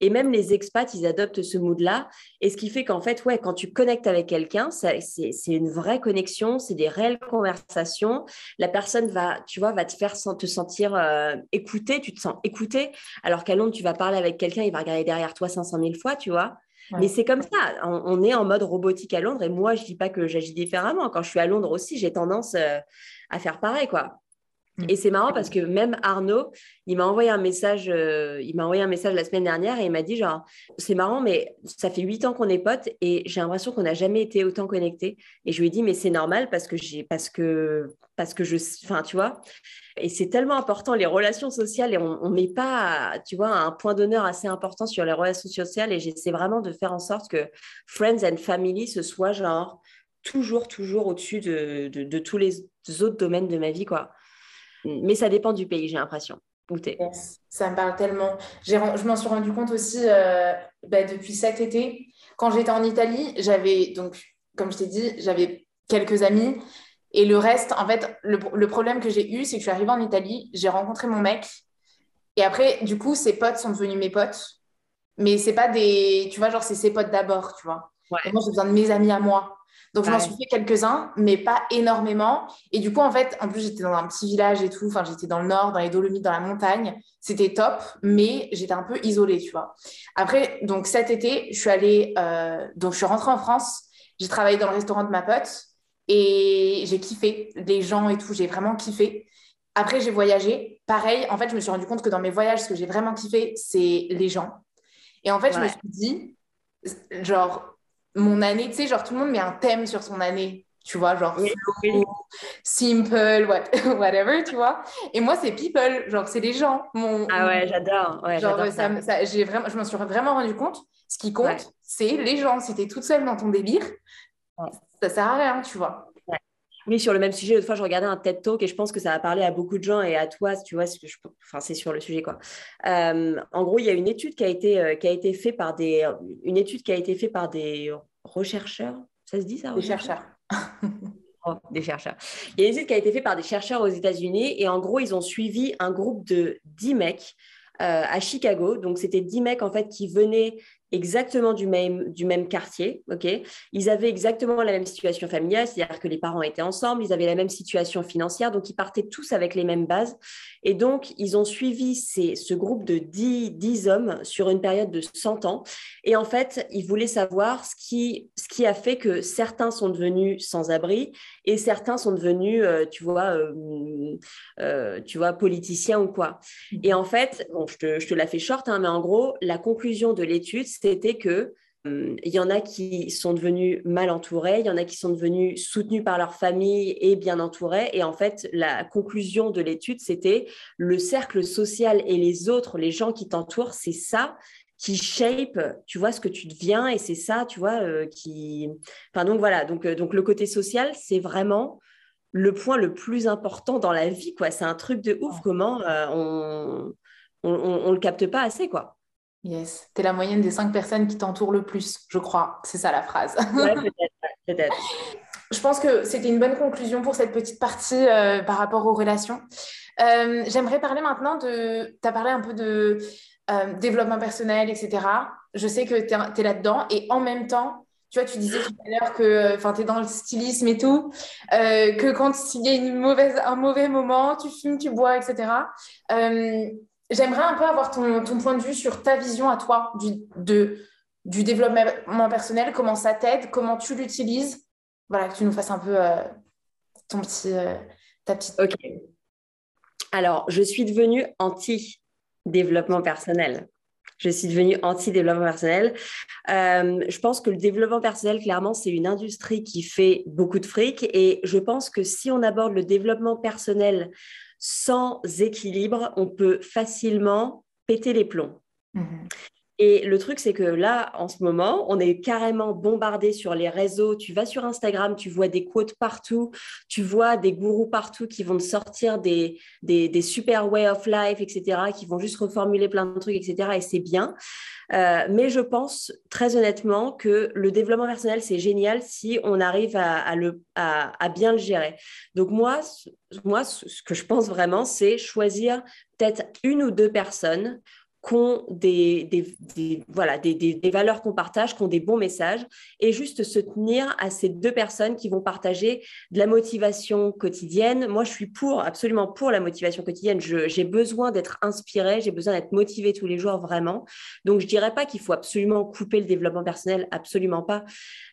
Et même les expats, ils adoptent ce mood-là. Et ce qui fait qu'en fait, ouais, quand tu connectes avec quelqu'un, c'est une vraie connexion, c'est des réelles conversations. La personne va, tu vois, va te faire te sentir euh, écouté, tu te sens écouté. Alors qu'à Londres, tu vas parler avec quelqu'un, il va regarder derrière toi 500 000 fois, tu vois. Mais c'est comme ça, on, est en mode robotique à Londres et moi, je dis pas que j'agis différemment. Quand je suis à Londres aussi, j'ai tendance euh, à faire pareil, quoi. Mm. Et c'est marrant parce que même Arnaud, il m'a envoyé un message, euh, il m'a envoyé un message la semaine dernière et il m'a dit genre, c'est marrant, mais ça fait huit ans qu'on est potes et j'ai l'impression qu'on n'a jamais été autant connectés. Et je lui ai dit, mais c'est normal parce que j'ai, parce que, parce que je, enfin, tu vois. Et c'est tellement important les relations sociales et on, ne met pas, tu vois, un point d'honneur assez important sur les relations sociales et j'essaie vraiment de faire en sorte que friends and family ce soit genre toujours, toujours au-dessus de, de tous les autres domaines de ma vie, quoi. Mais ça dépend du pays, j'ai l'impression.
ça me parle tellement. Je m'en suis rendu compte aussi euh, bah, depuis cet été. Quand j'étais en Italie, j'avais, donc, comme je t'ai dit, j'avais quelques amis. Et le reste, en fait, le, le problème que j'ai eu, c'est que je suis arrivée en Italie, j'ai rencontré mon mec. Et après, du coup, ses potes sont devenus mes potes. Mais c'est pas des. Tu vois, genre, c'est ses potes d'abord, tu vois. moi, j'ai besoin de mes amis à moi. Donc, je m'en suis fait quelques-uns, mais pas énormément. Et du coup, en fait, en plus, j'étais dans un petit village et tout. Enfin, j'étais dans le nord, dans les Dolomites, dans la montagne. C'était top, mais j'étais un peu isolée, tu vois. Après, donc cet été, je suis allée, euh, donc je suis rentrée en France. J'ai travaillé dans le restaurant de ma pote et j'ai kiffé les gens et tout. J'ai vraiment kiffé. Après, j'ai voyagé. Pareil, en fait, je me suis rendu compte que dans mes voyages, ce que j'ai vraiment kiffé, c'est les gens. Et en fait, je me suis dit, genre, mon année, tu sais, genre tout le monde met un thème sur son année, tu vois, genre simple, whatever, tu vois. Et moi, c'est people, genre c'est les gens. Mon,
ah ouais, j'adore.
genre, ça, j'ai vraiment, je m'en suis vraiment rendu compte. Ce qui compte, c'est les gens. Si t'es toute seule dans ton délire, ça sert à rien, tu vois.
Oui, sur le même sujet, l'autre fois, je regardais un TED Talk et je pense que ça va parler à beaucoup de gens et à toi, tu vois, que je... enfin, c'est sur le sujet, quoi. Euh, en gros, il y a une étude qui a été, euh, qui a été faite par des, une étude qui a été faite par des rechercheurs. Ça se dit ça
Des chercheurs.
Oh, des chercheurs. Il y a une étude qui a été faite par des chercheurs aux États-Unis et en gros, ils ont suivi un groupe de 10 mecs euh, à Chicago. Donc, c'était 10 mecs en fait qui venaient exactement du même, du même quartier. ok? Ils avaient exactement la même situation familiale, c'est-à-dire que les parents étaient ensemble, ils avaient la même situation financière, donc ils partaient tous avec les mêmes bases. Et donc, ils ont suivi ces, ce groupe de 10, 10, hommes sur une période de 100 ans. Et en fait, ils voulaient savoir ce qui, ce qui a fait que certains sont devenus sans-abri et certains sont devenus, euh, tu, vois, euh, euh, tu vois, politiciens ou quoi. Et en fait, bon, je te, je te la fais short, hein, mais en gros, la conclusion de l'étude, c'était que hum, il y en a qui sont devenus mal entourés, il y en a qui sont devenus soutenus par leur famille et bien entourés. Et en fait, la conclusion de l'étude, c'était le cercle social et les autres, les gens qui t'entourent, c'est ça qui shape, tu vois, ce que tu deviens. Et c'est ça, tu vois, euh, qui... Enfin, donc voilà, donc, euh, donc le côté social, c'est vraiment le point le plus important dans la vie, quoi. C'est un truc de ouf, comment euh, on on, ne le capte pas assez, quoi.
Yes, tu es la moyenne des cinq personnes qui t'entourent le plus, je crois. C'est ça la phrase.
peut-être,
Je pense que c'était une bonne conclusion pour cette petite partie euh, par rapport aux relations. Euh, j'aimerais parler maintenant de... Tu as parlé un peu de euh, développement personnel, etc. Je sais que tu es, là-dedans et en même temps, tu vois, tu disais tout à l'heure que tu es dans le stylisme et tout, que quand il y a une mauvaise, un mauvais moment, tu fumes, tu bois, etc. J'aimerais un peu avoir ton, point de vue sur ta vision à toi du, de, du développement personnel, comment ça t'aide, comment tu l'utilises. Voilà, que tu nous fasses un peu euh, ton petit, euh, ta petite.
Ok. Alors, je suis devenue anti-développement personnel. Je suis devenue anti-développement personnel. Euh, je pense que le développement personnel, clairement, c'est une industrie qui fait beaucoup de fric. Et je pense que si on aborde le développement personnel sans équilibre, on peut facilement péter les plombs. Mhm. Et le truc, c'est que là, en ce moment, on est carrément bombardé sur les réseaux. Tu vas sur Instagram, tu vois des quotes partout, tu vois des gourous partout qui vont te sortir des, des, super way of life, etc., qui vont juste reformuler plein de trucs, etc. Et c'est bien. Euh, mais je pense très honnêtement que le développement personnel, c'est génial si on arrive à, à, bien le gérer. Donc moi, moi, ce que je pense vraiment, c'est choisir peut-être une ou deux personnes qui ont des, voilà, des, des, valeurs qu'on partage, qui ont des bons messages, et juste se tenir à ces deux personnes qui vont partager de la motivation quotidienne. Moi, je suis pour, absolument pour la motivation quotidienne. J'ai besoin d'être inspirée, j'ai besoin d'être motivée tous les jours, vraiment. Donc, je dirais pas qu'il faut absolument couper le développement personnel, absolument pas.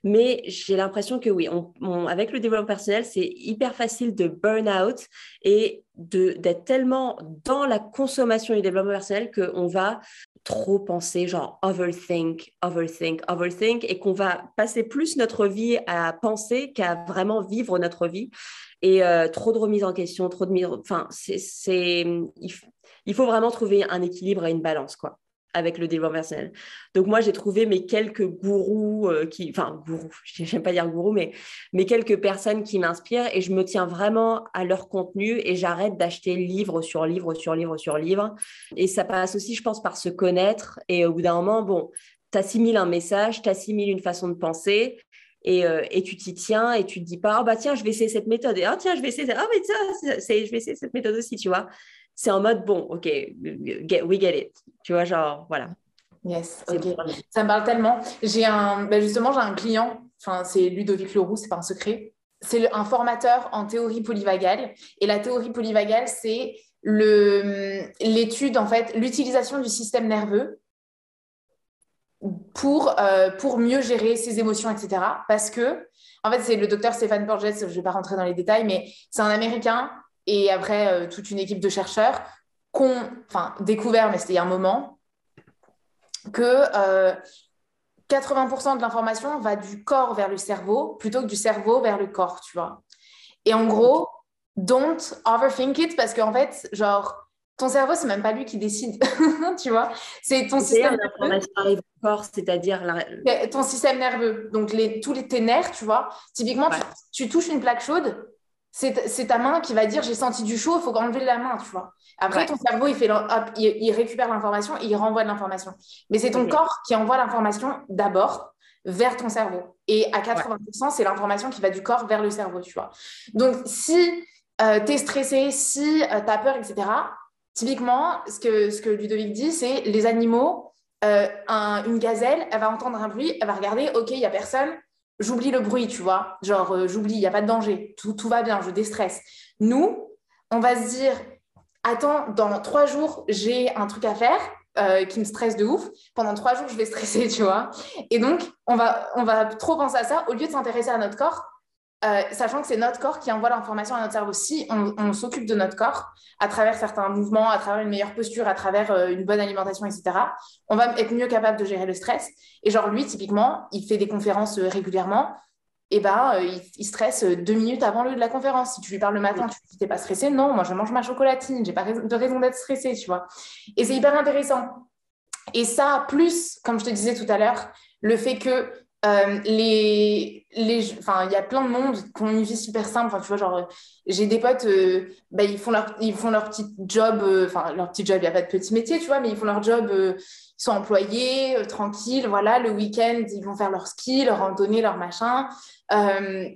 Mais j'ai l'impression que oui, avec le développement personnel, c'est hyper facile de burn out et d'être tellement dans la consommation du développement personnel qu'on va trop penser, genre overthink, overthink, overthink, et qu'on va passer plus notre vie à penser qu'à vraiment vivre notre vie. Et euh, trop de remise en question, trop de. Enfin, c'est. Il faut vraiment trouver un équilibre et une balance, quoi avec le développement personnel. Donc moi, j'ai trouvé mes quelques gourous euh, enfin gourous, j'aime pas dire gourous, mais mes quelques personnes qui m'inspirent et je me tiens vraiment à leur contenu et j'arrête d'acheter livre sur livre sur livre sur livre. Et ça passe aussi, je pense, par se connaître et au bout d'un moment, bon, tu assimiles un message, tu assimiles une façon de penser. Et, euh, tu t'y tiens et tu te dis pas, oh bah tiens, je vais essayer cette méthode. Et ah tiens, je vais essayer, ah mais ça, je vais essayer cette méthode aussi, tu vois c'est en mode bon, ok, we get it. Tu vois, genre, voilà.
Yes, ok. Ça me parle tellement. J'ai un, ben justement, j'ai un client, enfin, c'est Ludovic Leroux, c'est pas un secret. C'est un formateur en théorie polyvagale. Et la théorie polyvagale, c'est l'étude, en fait, l'utilisation du système nerveux pour, euh, pour mieux gérer ses émotions, etc. Parce que, en fait, c'est le docteur Stéphane Porges, je ne vais pas rentrer dans les détails, mais c'est un Américain et après euh, toute une équipe de chercheurs qui ont enfin, découvert, mais c'était il y a un moment, que 80% euh, de l'information va du corps vers le cerveau plutôt que du cerveau vers le corps, tu vois. Et en gros, don't overthink it parce qu'en fait, genre, ton cerveau, c'est même pas lui qui décide, tu vois. C'est ton système nerveux.
arrive au corps, c'est-à-dire
ton système nerveux. Donc les, tous les tes nerfs, tu vois. Typiquement, tu, touches une plaque chaude, c'est ta main qui va dire j'ai senti du chaud, il faut enlever la main, tu vois. Après, ton cerveau, il, fait, il, récupère l'information et il renvoie de l'information. Mais c'est ton corps qui envoie l'information d'abord vers ton cerveau. Et à 80%, c'est l'information qui va du corps vers le cerveau, tu vois. Donc, si euh, tu es stressé, si euh, tu as peur, etc., typiquement, ce que, ce que Ludovic dit, c'est les animaux, euh, une gazelle, elle va entendre un bruit, elle va regarder, OK, il n'y a personne, j'oublie le bruit, tu vois. Genre, euh, j'oublie, il n'y a pas de danger, tout, tout va bien, je déstresse. Nous, on va se dire, attends, dans trois jours, j'ai un truc à faire euh, qui me stresse de ouf. Pendant trois jours, je vais stresser, tu vois. Et donc, on va, on va trop penser à ça au lieu de s'intéresser à notre corps euh, sachant que c'est notre corps qui envoie l'information à notre cerveau. Si on, s'occupe de notre corps à travers certains mouvements, à travers une meilleure posture, à travers euh, une bonne alimentation, etc., on va être mieux capable de gérer le stress. Et genre, lui, typiquement, il fait des conférences euh, régulièrement. Et ben, il, stresse deux minutes avant le, de la conférence. Si tu lui parles le matin, tu lui dis t'es pas stressé, non, moi je mange ma chocolatine, j'ai pas de raison d'être stressé, tu vois. Et c'est hyper intéressant. Et ça, plus, comme je te disais tout à l'heure, le fait que euh, les, enfin, il y a plein de monde qui ont une vie super simple. Enfin, tu vois, genre, j'ai des potes, euh, bah, ils font leur, ils font leur petit job, euh, enfin, leur petit job, il n'y a pas de petit métier, tu vois, mais ils font leur job, ils sont employés, tranquilles, voilà. Le week-end, ils vont faire leur ski, leur randonnée, leur machin.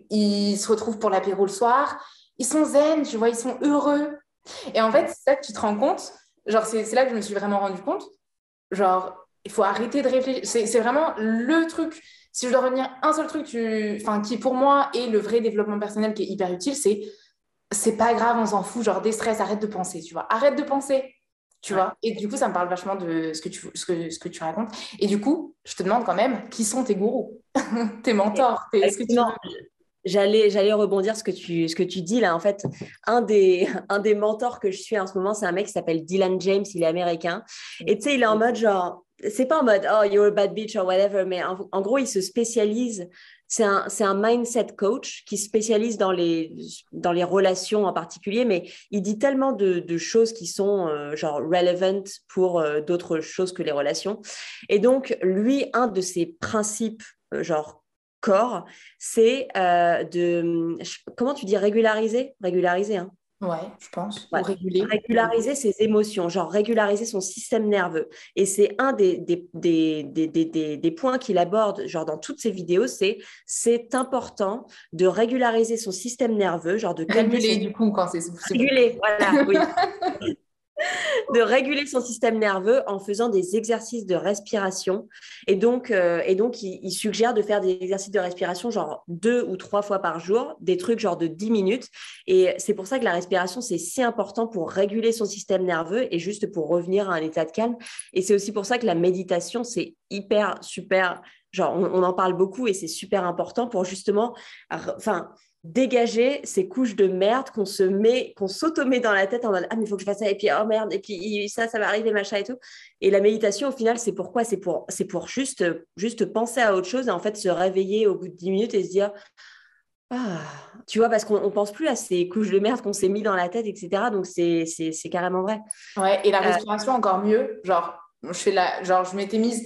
ils se retrouvent pour l'apéro le soir. Ils sont zen, tu vois, ils sont heureux. Et en fait, c'est ça que tu te rends compte. Genre, c'est là que je me suis vraiment rendu compte. Genre, il faut arrêter de réfléchir. C'est vraiment le truc si je dois revenir un seul truc qui pour moi est le vrai développement personnel qui est hyper utile, c'est c'est pas grave, on s'en fout, genre déstresse, arrête de penser, tu vois. Arrête de penser, tu vois. Et du coup, ça me parle vachement de ce que, tu, ce, que, ce que tu racontes. Et du coup, je te demande quand même, qui sont tes gourous, tes mentors
J'allais, j'allais rebondir ce que tu, ce que tu dis là. En fait, un des, un des mentors que je suis en ce moment, c'est un mec qui s'appelle Dylan James. Il est américain. Et tu sais, il est en mode genre, c'est pas en mode oh you're a bad bitch or whatever, mais en, gros il se spécialise. C'est un, un mindset coach qui spécialise dans les, dans les relations en particulier, mais il dit tellement de, de choses qui sont euh, genre relevant pour euh, d'autres choses que les relations. Et donc lui, un de ses principes euh, genre corps, c'est de comment tu dis régulariser, régulariser, hein
Ouais, je pense.
réguler. Régulariser ses émotions, genre régulariser son système nerveux. Et c'est un des, des, des, des, des points qu'il aborde, genre dans toutes ses vidéos, c'est c'est important de régulariser son système nerveux, genre de
réguler du coup quand c'est
réguler, voilà, oui. de réguler son système nerveux en faisant des exercices de respiration. Et donc, euh, et donc il, suggère de faire des exercices de respiration genre deux ou trois fois par jour, des trucs genre de dix minutes. Et c'est pour ça que la respiration, c'est si important pour réguler son système nerveux et juste pour revenir à un état de calme. Et c'est aussi pour ça que la méditation, c'est hyper, super, genre on, on en parle beaucoup et c'est super important pour justement, enfin, dégager ces couches de merde qu'on se met, qu'on s'auto-met dans la tête en mode Ah, mais il faut que je fasse ça, et puis oh merde, et puis ça, ça va arriver, machin et tout. Et la méditation, au final, c'est pourquoi? C'est pour, c'est pour juste, juste penser à autre chose et en fait se réveiller au bout de 10 minutes et se dire Ah, tu vois, parce qu'on ne pense plus à ces couches de merde qu'on s'est mis dans la tête, etc. Donc c'est, c'est, c'est carrément vrai.
Ouais, et la euh, respiration, encore mieux. Genre, je fais la, genre, je m'étais mise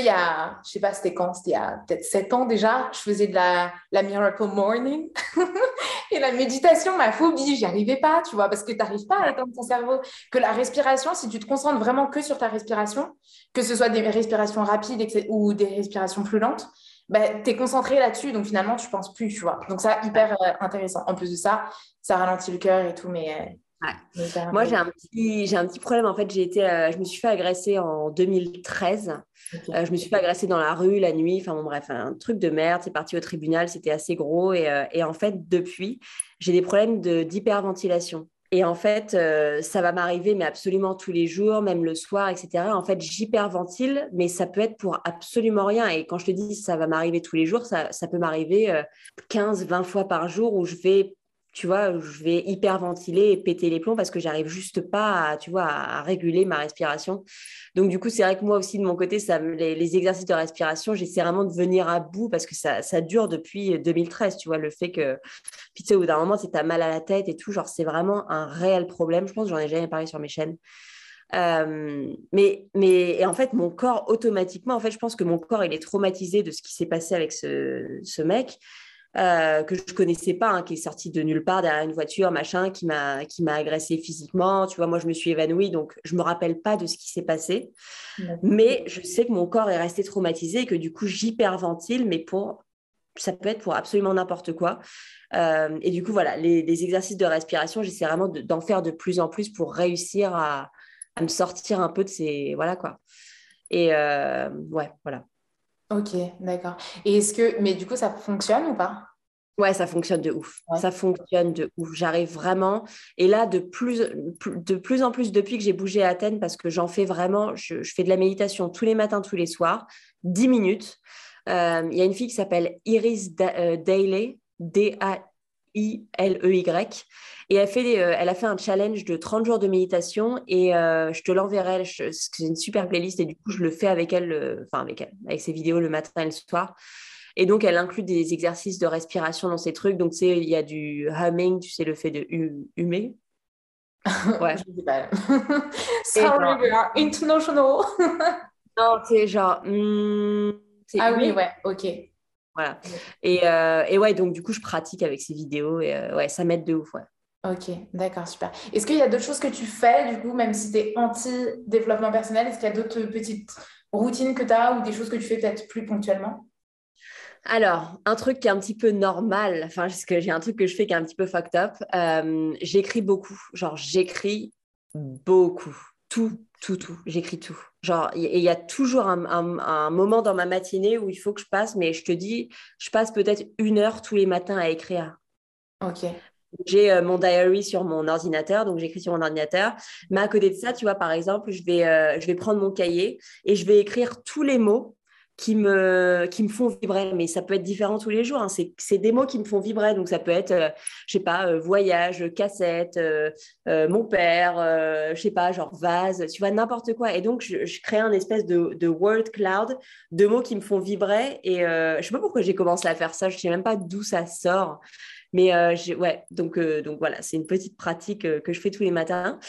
il y a, je sais pas, c'était quand, c'était il y a peut-être sept ans déjà, je faisais de la, Miracle Morning. et la méditation, ma phobie, j'y arrivais pas, tu vois, parce que tu n'arrives pas à éteindre ton cerveau. Que la respiration, si tu te concentres vraiment que sur ta respiration, que ce soit des respirations rapides ou des respirations plus lentes, ben, tu es concentré là-dessus, donc finalement, tu penses plus, tu vois. Donc, ça, hyper euh, intéressant. En plus de ça, ça ralentit le cœur et tout, mais
moi, j'ai un, petit, j'ai un petit problème. En fait, j'ai été, euh, je me suis fait agresser en 2013. Euh, je me suis fait agresser dans la rue la nuit. Enfin, bon, bref, un truc de merde. C'est parti au tribunal. C'était assez gros. Et, euh, et, en fait, depuis, j'ai des problèmes de, d'hyperventilation. Et en fait, ça va m'arriver, mais absolument tous les jours, même le soir, etc. En fait, j'hyperventile, mais ça peut être pour absolument rien. Et quand je te dis ça va m'arriver tous les jours, ça, ça peut m'arriver 15, 20 fois par jour où je vais tu vois, je vais hyperventiler et péter les plombs parce que j'arrive juste pas à, tu vois, à réguler ma respiration. Donc, du coup, c'est vrai que moi aussi, de mon côté, ça, les, exercices de respiration, j'essaie vraiment de venir à bout parce que ça, ça, dure depuis 2013, tu vois, le fait que, tu sais, au bout d'un moment, tu as mal à la tête et tout, genre, c'est vraiment un réel problème. Je pense que j'en ai jamais parlé sur mes chaînes. Euh, mais, mais et en fait, mon corps, automatiquement, en fait, je pense que mon corps, il est traumatisé de ce qui s'est passé avec ce mec. Euh, que je connaissais pas, hein, qui est sorti de nulle part derrière une voiture, machin, qui m'a qui m'a agressé physiquement. Tu vois, moi je me suis évanouie, donc je me rappelle pas de ce qui s'est passé, mais je sais que mon corps est resté traumatisé et que du coup j'hyperventile, mais pour ça peut être pour absolument n'importe quoi. Euh, et du coup, voilà, les, exercices de respiration, j'essaie vraiment d'en faire de plus en plus pour réussir à, à, me sortir un peu de ces. Voilà quoi. Et euh, ouais, voilà.
Ok, d'accord. Et est-ce que, mais du coup, ça fonctionne ou pas?
Ouais, ça fonctionne de ouf. Ça fonctionne de ouf. J'arrive vraiment. Et là, de plus, de plus en plus, depuis que j'ai bougé à Athènes, parce que j'en fais vraiment, je, fais de la méditation tous les matins, tous les soirs, 10 minutes. Euh, il y a une fille qui s'appelle Iris euh, Daly, D-A-I-L-E-Y. Et elle, fait euh, elle a fait un challenge de 30 jours de méditation et euh, je te l'enverrai. C'est une super playlist et du coup, je le fais avec elle, euh, enfin avec elle, avec ses vidéos le matin et le soir. Et donc, elle inclut des exercices de respiration dans ces trucs. Donc, tu sais, il y a du humming, tu sais, le fait de humer.
Ouais. je sais pas. Sorry, we are international.
non, c'est genre. Hmm,
ah oui, ouais, ok.
Voilà. Et, et, ouais, donc du coup, je pratique avec ces vidéos et ouais, ça m'aide de ouf, ouais.
Ok, d'accord, super. Est-ce qu'il y a d'autres choses que tu fais, du coup, même si tu es anti-développement personnel Est-ce qu'il y a d'autres petites routines que tu as ou des choses que tu fais peut-être plus ponctuellement?
Alors, un truc qui est un petit peu normal, enfin, parce que j'ai un truc que je fais qui est un petit peu fucked up, euh, j'écris beaucoup. Genre, j'écris beaucoup. Tout, tout, tout. J'écris tout. Genre, il y, a toujours un, un, moment dans ma matinée où il faut que je passe, mais je te dis, je passe peut-être une heure tous les matins à écrire.
Ok.
J'ai euh, mon diary sur mon ordinateur, donc j'écris sur mon ordinateur. Mais à côté de ça, tu vois, par exemple, je vais, euh, je vais prendre mon cahier et je vais écrire tous les mots qui me, qui me font vibrer, mais ça peut être différent tous les jours. Hein. C'est des mots qui me font vibrer. Donc, ça peut être, euh, je sais pas, euh, voyage, cassette, euh, mon père, je sais pas, genre vase, tu vois, n'importe quoi. Et donc, je, crée un espèce de, de, word cloud de mots qui me font vibrer. Et je sais pas pourquoi j'ai commencé à faire ça. Je sais même pas d'où ça sort. Mais ouais, donc, donc voilà, c'est une petite pratique que je fais tous les matins.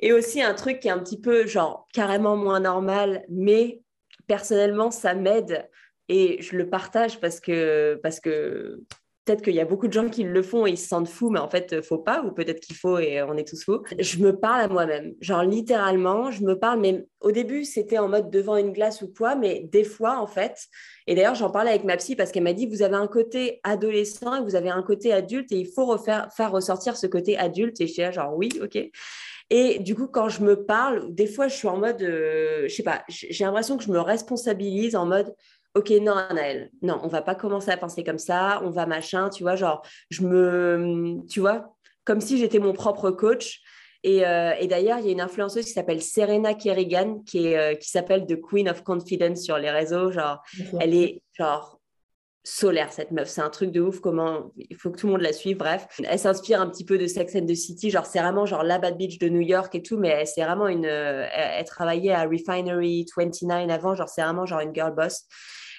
Et aussi un truc qui est un petit peu, genre, carrément moins normal, mais personnellement, ça m'aide et je le partage parce que, parce que peut-être qu'il y a beaucoup de gens qui le font et ils se sentent fous, mais en fait, faut pas, ou peut-être qu'il faut et on est tous fous. Je me parle à moi-même. Genre, littéralement, je me parle, mais au début, c'était en mode devant une glace ou quoi, mais des fois, en fait, et d'ailleurs, j'en parlais avec ma psy parce qu'elle m'a dit, vous avez un côté adolescent et vous avez un côté adulte et il faut refaire, faire ressortir ce côté adulte. Et je suis là, genre, oui, ok. Et du coup, quand je me parle, des fois, je suis en mode, euh, je sais pas, j'ai l'impression que je me responsabilise en mode, ok, non, Anaël, non, on va pas commencer à penser comme ça, on va machin, tu vois, genre, je me, tu vois, comme si j'étais mon propre coach. Et, euh, et d'ailleurs, il y a une influenceuse qui s'appelle Serena Kerrigan, qui, euh, qui s'appelle The Queen of Confidence sur les réseaux. Genre, elle est genre solaire cette meuf, c'est un truc de ouf comment il faut que tout le monde la suive bref. Elle s'inspire un petit peu de Sex and the City, genre c'est vraiment genre la bad bitch de New York et tout mais c'est vraiment une elle, travaillait à Refinery 29 avant, genre c'est vraiment genre une girl boss.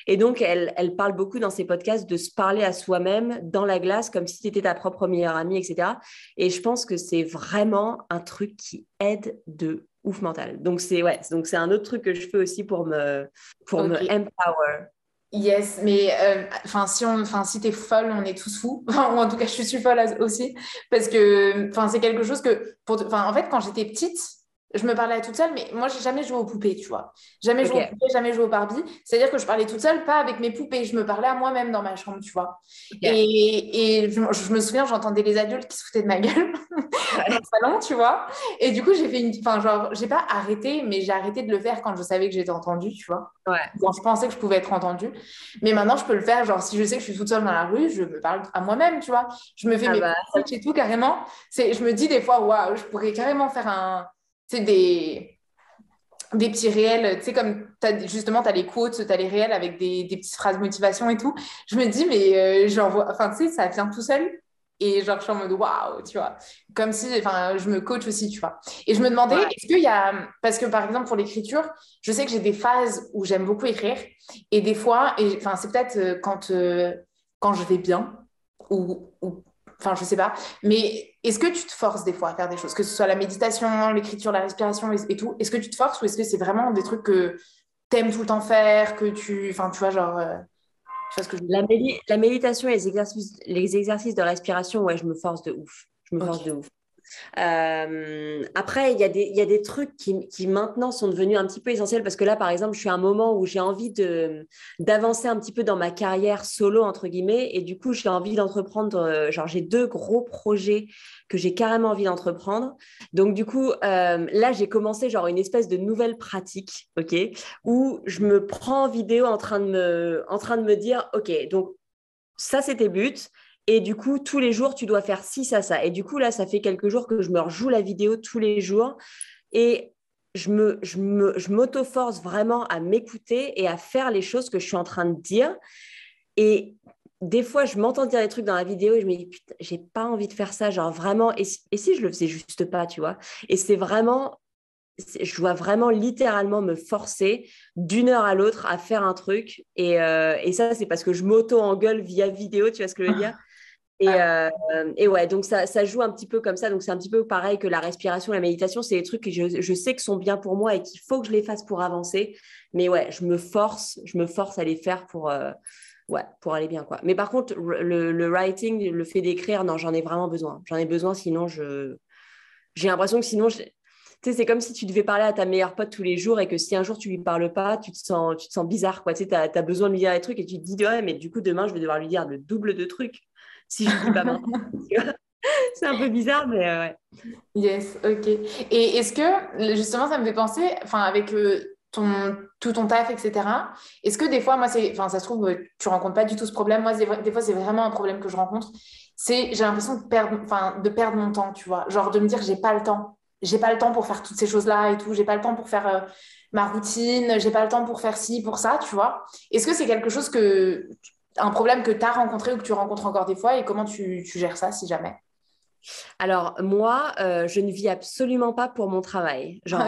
Et donc, elle, elle, parle beaucoup dans ses podcasts de se parler à soi-même dans la glace, comme si tu étais ta propre meilleure amie, etc. Et je pense que c'est vraiment un truc qui aide de ouf mental. Donc, c'est ouais, donc c'est un autre truc que je fais aussi pour me, pour me empower.
Yes, mais euh, enfin si on, enfin si t'es folle, on est tous fous. Ou en tout cas, je suis folle aussi parce que enfin c'est quelque chose que pour, en fait quand j'étais petite, je me parlais à toute seule, mais moi, j'ai jamais joué aux poupées, tu vois. Jamais joué aux poupées, jamais joué aux Barbie. C'est-à-dire que je parlais toute seule, pas avec mes poupées. Je me parlais à moi-même dans ma chambre, tu vois. Et, et je, me souviens, j'entendais les adultes qui se foutaient de ma gueule dans le salon, tu vois. Et du coup, j'ai fait une. Enfin, genre, j'ai pas arrêté, mais j'ai arrêté de le faire quand je savais que j'étais entendue, tu vois.
Ouais.
Quand je pensais que je pouvais être entendue. Mais maintenant, je peux le faire. Genre, si je sais que je suis toute seule dans la rue, je me parle à moi-même, tu vois. Je me fais ah mes bah, et tout, carrément. Je me dis des fois, waouh, je pourrais carrément faire un c'est des, des petits réels, tu sais, comme as, justement, tu as les quotes, tu as les réels avec des, des, petites phrases motivation et tout. Je me dis, mais euh, vois enfin, tu sais, ça vient tout seul. Et genre, je suis en mode waouh, tu vois. Comme si, enfin, je me coach aussi, tu vois. Et je me demandais, est-ce qu'il y a. Parce que par exemple, pour l'écriture, je sais que j'ai des phases où j'aime beaucoup écrire. Et des fois, enfin, c'est peut-être euh, quand, euh, quand je vais bien, ou, ou Enfin, je sais pas. Mais est-ce que tu te forces des fois à faire des choses, que ce soit la méditation, l'écriture, la respiration et, tout Est-ce que tu te forces ou est-ce que c'est vraiment des trucs que tu aimes tout le temps faire, que tu. Enfin, tu vois, genre. Euh,
que la, la, méditation et les exercices, les exercices de respiration, ouais, je me force de ouf. Je me force de ouf. Euh, après, il y, a des, trucs qui, qui, maintenant sont devenus un petit peu essentiels parce que là, par exemple, je suis à un moment où j'ai envie d'avancer un petit peu dans ma carrière solo, entre guillemets, et du coup, j'ai envie d'entreprendre, euh, genre, j'ai deux gros projets que j'ai carrément envie d'entreprendre. Donc, du coup, euh, là, j'ai commencé, genre, une espèce de nouvelle pratique, OK, où je me prends en vidéo en train de me, en train de me dire, OK, donc, ça, c'est tes buts et du coup, tous les jours, tu dois faire ci, ça, ça. Et du coup, là, ça fait quelques jours que je me rejoue la vidéo tous les jours. Et je me, je me, je m'auto-force vraiment à m'écouter et à faire les choses que je suis en train de dire. Et des fois, je m'entends dire des trucs dans la vidéo et je me dis, putain, j'ai pas envie de faire ça, genre vraiment. Et, et si je le faisais juste pas, tu vois? Et c'est vraiment je dois vraiment littéralement me forcer d'une heure à l'autre à faire un truc. Et, euh, et ça, c'est parce que je m'auto-engueule via vidéo, tu vois ce que je veux dire? Et, euh, et, ouais, donc ça, ça, joue un petit peu comme ça. Donc c'est un petit peu pareil que la respiration, la méditation, c'est des trucs que je, je, sais que sont bien pour moi et qu'il faut que je les fasse pour avancer. Mais ouais, je me force, je me force à les faire pour, euh, ouais, pour aller bien quoi. Mais par contre, le, le writing, le fait d'écrire, non, j'en ai vraiment besoin. J'en ai besoin, sinon je, j'ai l'impression que sinon, tu sais, c'est comme si tu devais parler à ta meilleure pote tous les jours et que si un jour tu lui parles pas, tu te sens, tu te sens bizarre quoi. Tu sais, as, as besoin de lui dire des trucs et tu te dis ouais, mais du coup demain je vais devoir lui dire le double de trucs si je dis pas maintenant. c'est un peu bizarre, mais euh, ouais.
Yes, ok. Et est-ce que, justement, ça me fait penser, enfin, avec euh, ton, tout ton taf, etc., est-ce que des fois, moi, c'est, enfin, ça se trouve, tu rencontres pas du tout ce problème. Moi, des fois, c'est vraiment un problème que je rencontre. C'est, j'ai l'impression de perdre, enfin, de perdre mon temps, tu vois. Genre de me dire, j'ai pas le temps j'ai pas le temps pour faire toutes ces choses-là et tout, j'ai pas le temps pour faire euh, ma routine, j'ai pas le temps pour faire ci, pour ça, tu vois. Est-ce que c'est quelque chose que, un problème que tu as rencontré ou que tu rencontres encore des fois et comment tu, tu gères ça si jamais?
Alors, moi, euh, je ne vis absolument pas pour mon travail. Genre,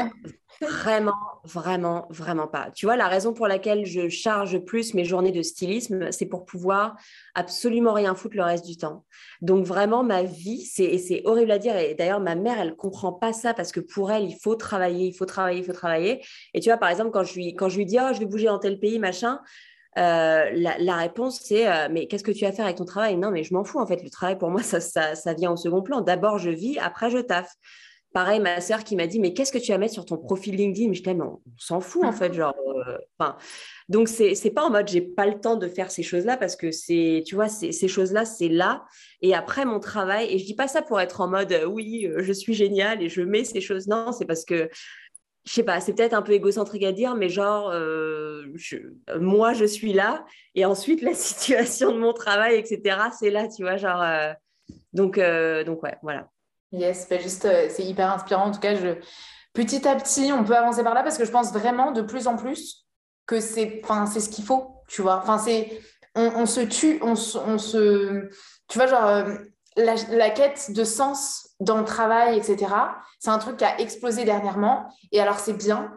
vraiment, vraiment, vraiment pas. Tu vois, la raison pour laquelle je charge plus mes journées de stylisme, c'est pour pouvoir absolument rien foutre le reste du temps. Donc, vraiment, ma vie, c'est, c'est horrible à dire. Et d'ailleurs, ma mère, elle comprend pas ça parce que pour elle, il faut travailler, il faut travailler, il faut travailler. Et tu vois, par exemple, quand je lui, quand je lui dis, oh, je vais bouger dans tel pays, machin, euh, la, réponse, c'est euh, Mais qu'est-ce que tu vas faire avec ton travail? Non, mais je m'en fous, en fait. Le travail, pour moi, ça, ça, vient au second plan. D'abord, je vis, après, je taffe. Pareil, ma sœur qui m'a dit Mais qu'est-ce que tu vas mettre sur ton profil LinkedIn? Mais je dis on s'en fout, en fait. Genre, euh, donc, c'est, c'est pas en mode j'ai pas le temps de faire ces choses-là parce que c'est, tu vois, ces choses-là, c'est là. Et après, mon travail, et je dis pas ça pour être en mode oui, je suis géniale et je mets ces choses. Non, c'est parce que je sais pas, c'est peut-être un peu égocentrique à dire, mais genre, euh, moi, je suis là, et ensuite, la situation de mon travail, etc., c'est là, tu vois, genre, euh, donc, euh, donc, ouais, voilà.
Yes, bah, juste, c'est hyper inspirant, en tout cas, petit à petit, on peut avancer par là, parce que je pense vraiment, de plus en plus, que c'est, ce qu'il faut, tu vois, enfin, c'est, on, se tue, on se, tu vois, genre, la, quête de sens dans le travail, etc., c'est un truc qui a explosé dernièrement. Et alors, c'est bien.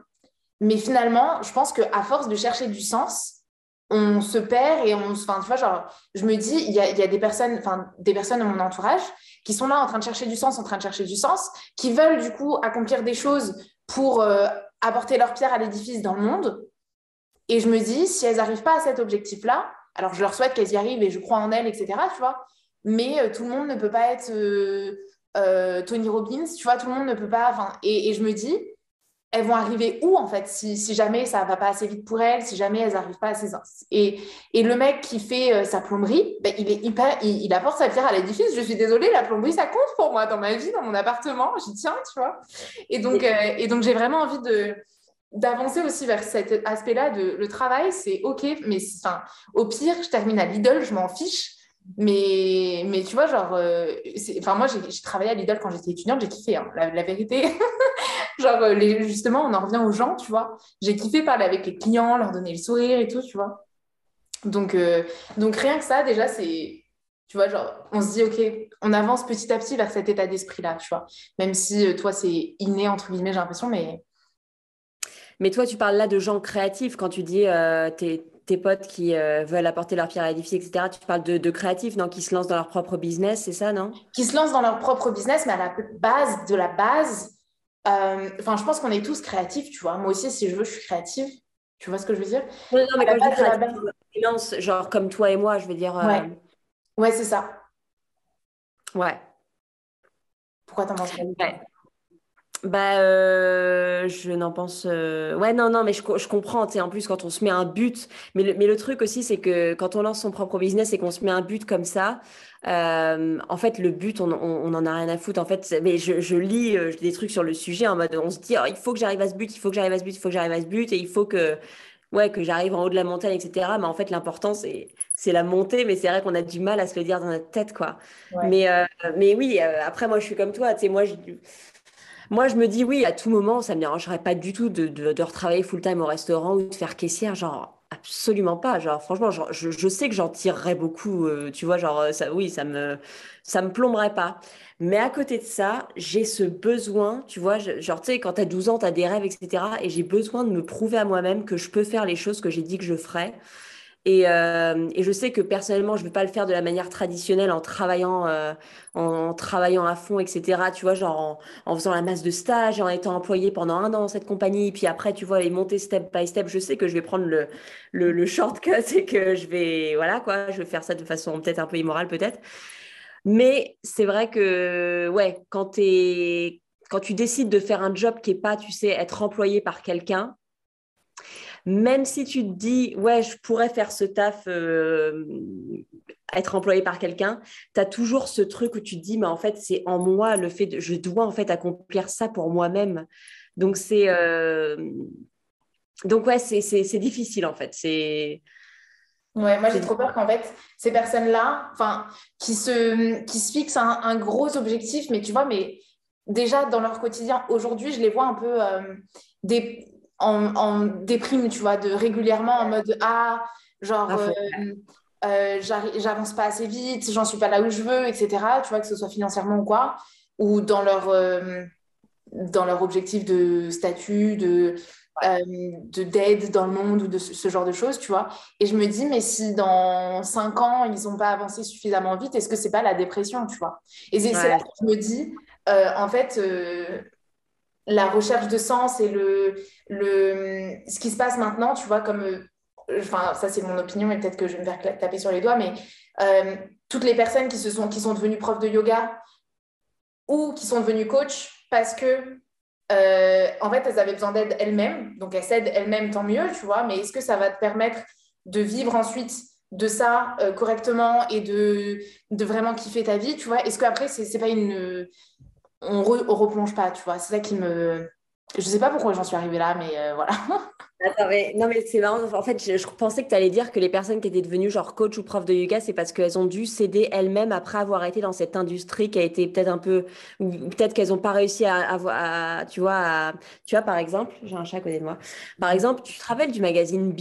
Mais finalement, je pense qu'à force de chercher du sens, on se perd et on enfin tu vois genre je me dis il y a, des personnes enfin des personnes dans mon entourage qui sont là en train de chercher du sens en train de chercher du sens qui veulent du coup accomplir des choses pour euh, apporter leur pierre à l'édifice dans le monde et je me dis si elles n'arrivent pas à cet objectif là alors je leur souhaite qu'elles y arrivent et je crois en elles etc tu vois mais euh, tout le monde ne peut pas être euh, euh, Tony Robbins, tu vois, tout le monde ne peut pas. Et, et, je me dis, elles vont arriver où en fait si, jamais ça va pas assez vite pour elles, si jamais elles n'arrivent pas à ses et, et le mec qui fait sa plomberie, ben, il est hyper, il, apporte sa pierre à l'édifice. Je suis désolée, la plomberie ça compte pour moi dans ma vie, dans mon appartement, j'y tiens, tu vois. Et donc, donc j'ai vraiment envie de d'avancer aussi vers cet aspect-là de le travail, c'est ok, mais au pire, je termine à Lidl, je m'en fiche. Mais, mais tu vois, genre, euh, enfin, moi, j'ai travaillé à Lidl quand j'étais étudiante, j'ai kiffé, hein, la, vérité. genre, euh, justement, on en revient aux gens, tu vois. J'ai kiffé parler avec les clients, leur donner le sourire et tout, tu vois. Donc, euh, donc rien que ça, déjà, c'est, tu vois, genre, on se dit, OK, on avance petit à petit vers cet état d'esprit-là, tu vois. Même si toi, c'est inné, entre guillemets, j'ai l'impression, mais.
Mais toi, tu parles là de gens créatifs quand tu dis euh, tes potes qui euh, veulent apporter leur pierre à l'édifice, etc. Tu parles de, créatifs, non Qui se lancent dans leur propre business, c'est ça, non?
Qui se lancent dans leur propre business, mais à la base de la base, euh, enfin, je pense qu'on est tous créatifs, tu vois. Moi aussi, si je veux, je suis créative. Tu vois ce que je veux dire?
Non, non mais quand je dis genre comme toi et moi, je veux dire.
Euh, ouais, ouais c'est ça.
Ouais.
Pourquoi t'en penses pas
bah, euh, je n'en pense. Euh, ouais, non, non, mais je, je comprends. Tu sais, en plus, quand on se met un but. Mais le, mais le truc aussi, c'est que quand on lance son propre business et qu'on se met un but comme ça, euh, en fait, le but, on, on, en a rien à foutre. En fait, mais je, je lis des trucs sur le sujet en mode on se dit, oh, il faut que j'arrive à ce but, il faut que j'arrive à ce but, il faut que j'arrive à ce but, et il faut que. Ouais, que j'arrive en haut de la montagne, etc. Mais en fait, l'important, c'est, c'est la montée. Mais c'est vrai qu'on a du mal à se le dire dans notre tête, quoi. Mais, mais oui, après, moi, je suis comme toi. Tu sais, moi, je moi, je me dis oui, à tout moment, ça ne me dérangerait pas du tout de, de, retravailler full-time au restaurant ou de faire caissière. Genre, absolument pas. Genre, franchement, je, je, sais que j'en tirerais beaucoup. Euh, tu vois, genre, euh, ça, oui, ça me, ça me plomberait pas. Mais à côté de ça, j'ai ce besoin, tu vois, genre, tu sais, quand tu as 12 ans, tu as des rêves, etc. Et j'ai besoin de me prouver à moi-même que je peux faire les choses que j'ai dit que je ferais. Euh, et, je sais que personnellement, je ne vais pas le faire de la manière traditionnelle en travaillant, euh, en, travaillant à fond, etc. Tu vois, genre en, faisant la masse de stage, en étant employé pendant un an dans cette compagnie. Puis après, tu vois, les monter step by step. Je sais que je vais prendre le, le, shortcut et que je vais, voilà, quoi, je vais faire ça de façon peut-être un peu immorale, peut-être. Mais c'est vrai que, ouais, quand, quand tu décides de faire un job qui n'est pas, tu sais, être employé par quelqu'un, même si tu te dis, ouais, je pourrais faire ce taf, euh, être employé par quelqu'un, tu as toujours ce truc où tu te dis, mais en fait, c'est en moi le fait de, je dois en fait accomplir ça pour moi-même. Donc, c'est. Euh, donc, ouais, c'est difficile en fait. C'est.
Ouais, moi j'ai trop peur qu'en fait, ces personnes-là, enfin, qui se, qui se fixent un, un, gros objectif, mais tu vois, mais déjà dans leur quotidien, aujourd'hui, je les vois un peu des, en, déprime, tu vois, de régulièrement en mode Ah, genre. Euh, j'avance pas assez vite, j'en suis pas là où je veux, etc. Tu vois, que ce soit financièrement ou quoi, ou dans leur, dans leur objectif de statut, de, euh, de d'aide dans le monde ou de ce, genre de choses, tu vois. Et je me dis, mais si dans cinq ans, ils n'ont pas avancé suffisamment vite, est-ce que c'est pas la dépression, tu vois? Et c'est là que je me dis, euh, en fait, euh, la recherche de sens et le, ce qui se passe maintenant, tu vois, comme, enfin, ça c'est mon opinion et peut-être que je vais me faire taper sur les doigts, mais toutes les personnes qui, se sont, qui sont devenues profs de yoga ou qui sont devenues coach parce que euh, en fait, elles avaient besoin d'aide elles-mêmes. Donc, elles s'aident elles-mêmes, tant mieux, tu vois. Mais est-ce que ça va te permettre de vivre ensuite de ça euh, correctement et de, de vraiment kiffer ta vie, tu vois? Est-ce qu'après, c'est pas une... On, ne replonge pas, tu vois C'est ça qui me... Je sais pas pourquoi j'en suis arrivée là, mais euh, voilà.
non, mais c'est marrant. En fait, je, pensais que tu allais dire que les personnes qui étaient devenues genre coach ou prof de yoga, c'est parce qu'elles ont dû céder elles-mêmes après avoir été dans cette industrie qui a été peut-être un peu. Ou peut-être qu'elles n'ont pas réussi à, avoir tu vois, tu vois, par exemple, j'ai un chat à côté de moi. Par exemple, tu te rappelles du magazine B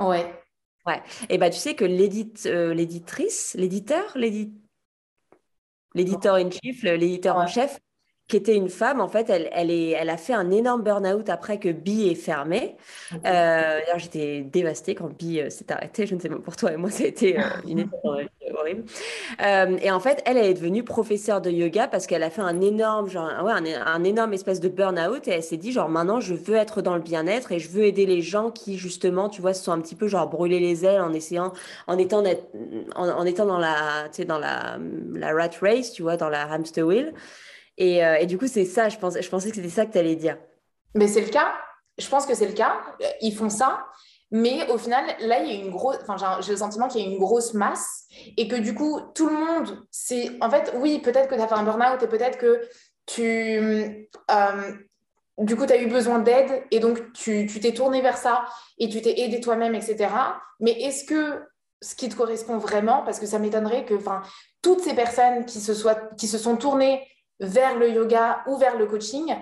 Ouais.
Ouais. Et bah, tu sais que euh, l'éditrice, l'éditeur, l'éditeur in chief, l'éditeur en chef, qui était une femme, en fait, elle, elle, est, elle a fait un énorme burn-out après que Bi est fermé. Euh, j'étais dévastée quand Bi euh, s'est arrêté. Je ne sais pas pour toi, et moi, ça a été euh, une horrible. et en fait, elle, elle est devenue professeure de yoga parce qu'elle a fait un énorme, genre, ouais, un, énorme espèce de burn-out et elle s'est dit, genre, maintenant, je veux être dans le bien-être et je veux aider les gens qui, justement, tu vois, se sont un petit peu, genre, brûlés les ailes en essayant, en étant, en, en étant dans la, tu sais, dans la, la rat race, tu vois, dans la hamster wheel. Euh, et, du coup, c'est ça, je, pense, je pensais que c'était ça que tu allais dire.
Mais c'est le cas. Je pense que c'est le cas. Ils font ça. Mais au final, là, il y a une grosse. Enfin, j'ai le sentiment qu'il y a une grosse masse et que du coup, tout le monde, c'est. En fait, oui, peut-être que tu as fait un burn-out et peut-être que tu. Euh, du coup, tu as eu besoin d'aide et donc tu t'es tourné vers ça et tu t'es aidé toi-même, etc. Mais est-ce que ce qui te correspond vraiment, parce que ça m'étonnerait que toutes ces personnes qui se, soient, qui se sont tournées vers le yoga ou vers le coaching.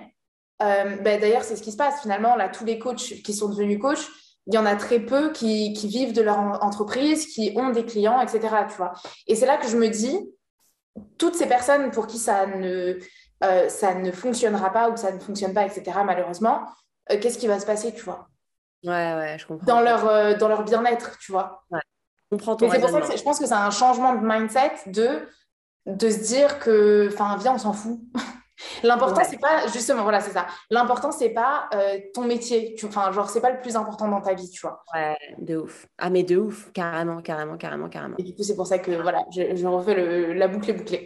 Euh, ben, d'ailleurs, c'est ce qui se passe finalement. Là, tous les coachs qui sont devenus coachs, il y en a très peu qui, vivent de leur entreprise, qui ont des clients, etc. Tu vois Et c'est là que je me dis, toutes ces personnes pour qui ça ne, euh, ça ne fonctionnera pas ou que ça ne fonctionne pas, etc., malheureusement, euh, qu'est-ce qui va se passer, tu vois?
Ouais, ouais, je comprends.
Dans leur, dans leur bien-être, tu vois.
Ouais. Je comprends ton
c'est pour ça que je pense que c'est un changement de mindset de de se dire que, enfin, viens, on s'en fout. L'important, c'est pas, justement, voilà, c'est ça. L'important, c'est pas euh, ton métier. Enfin, genre, c'est pas le plus important dans ta vie, tu vois.
Ouais, de ouf. Ah, mais de ouf, carrément, carrément, carrément, carrément.
Et du coup, c'est pour ça que, voilà, je, refais le, la boucle bouclée.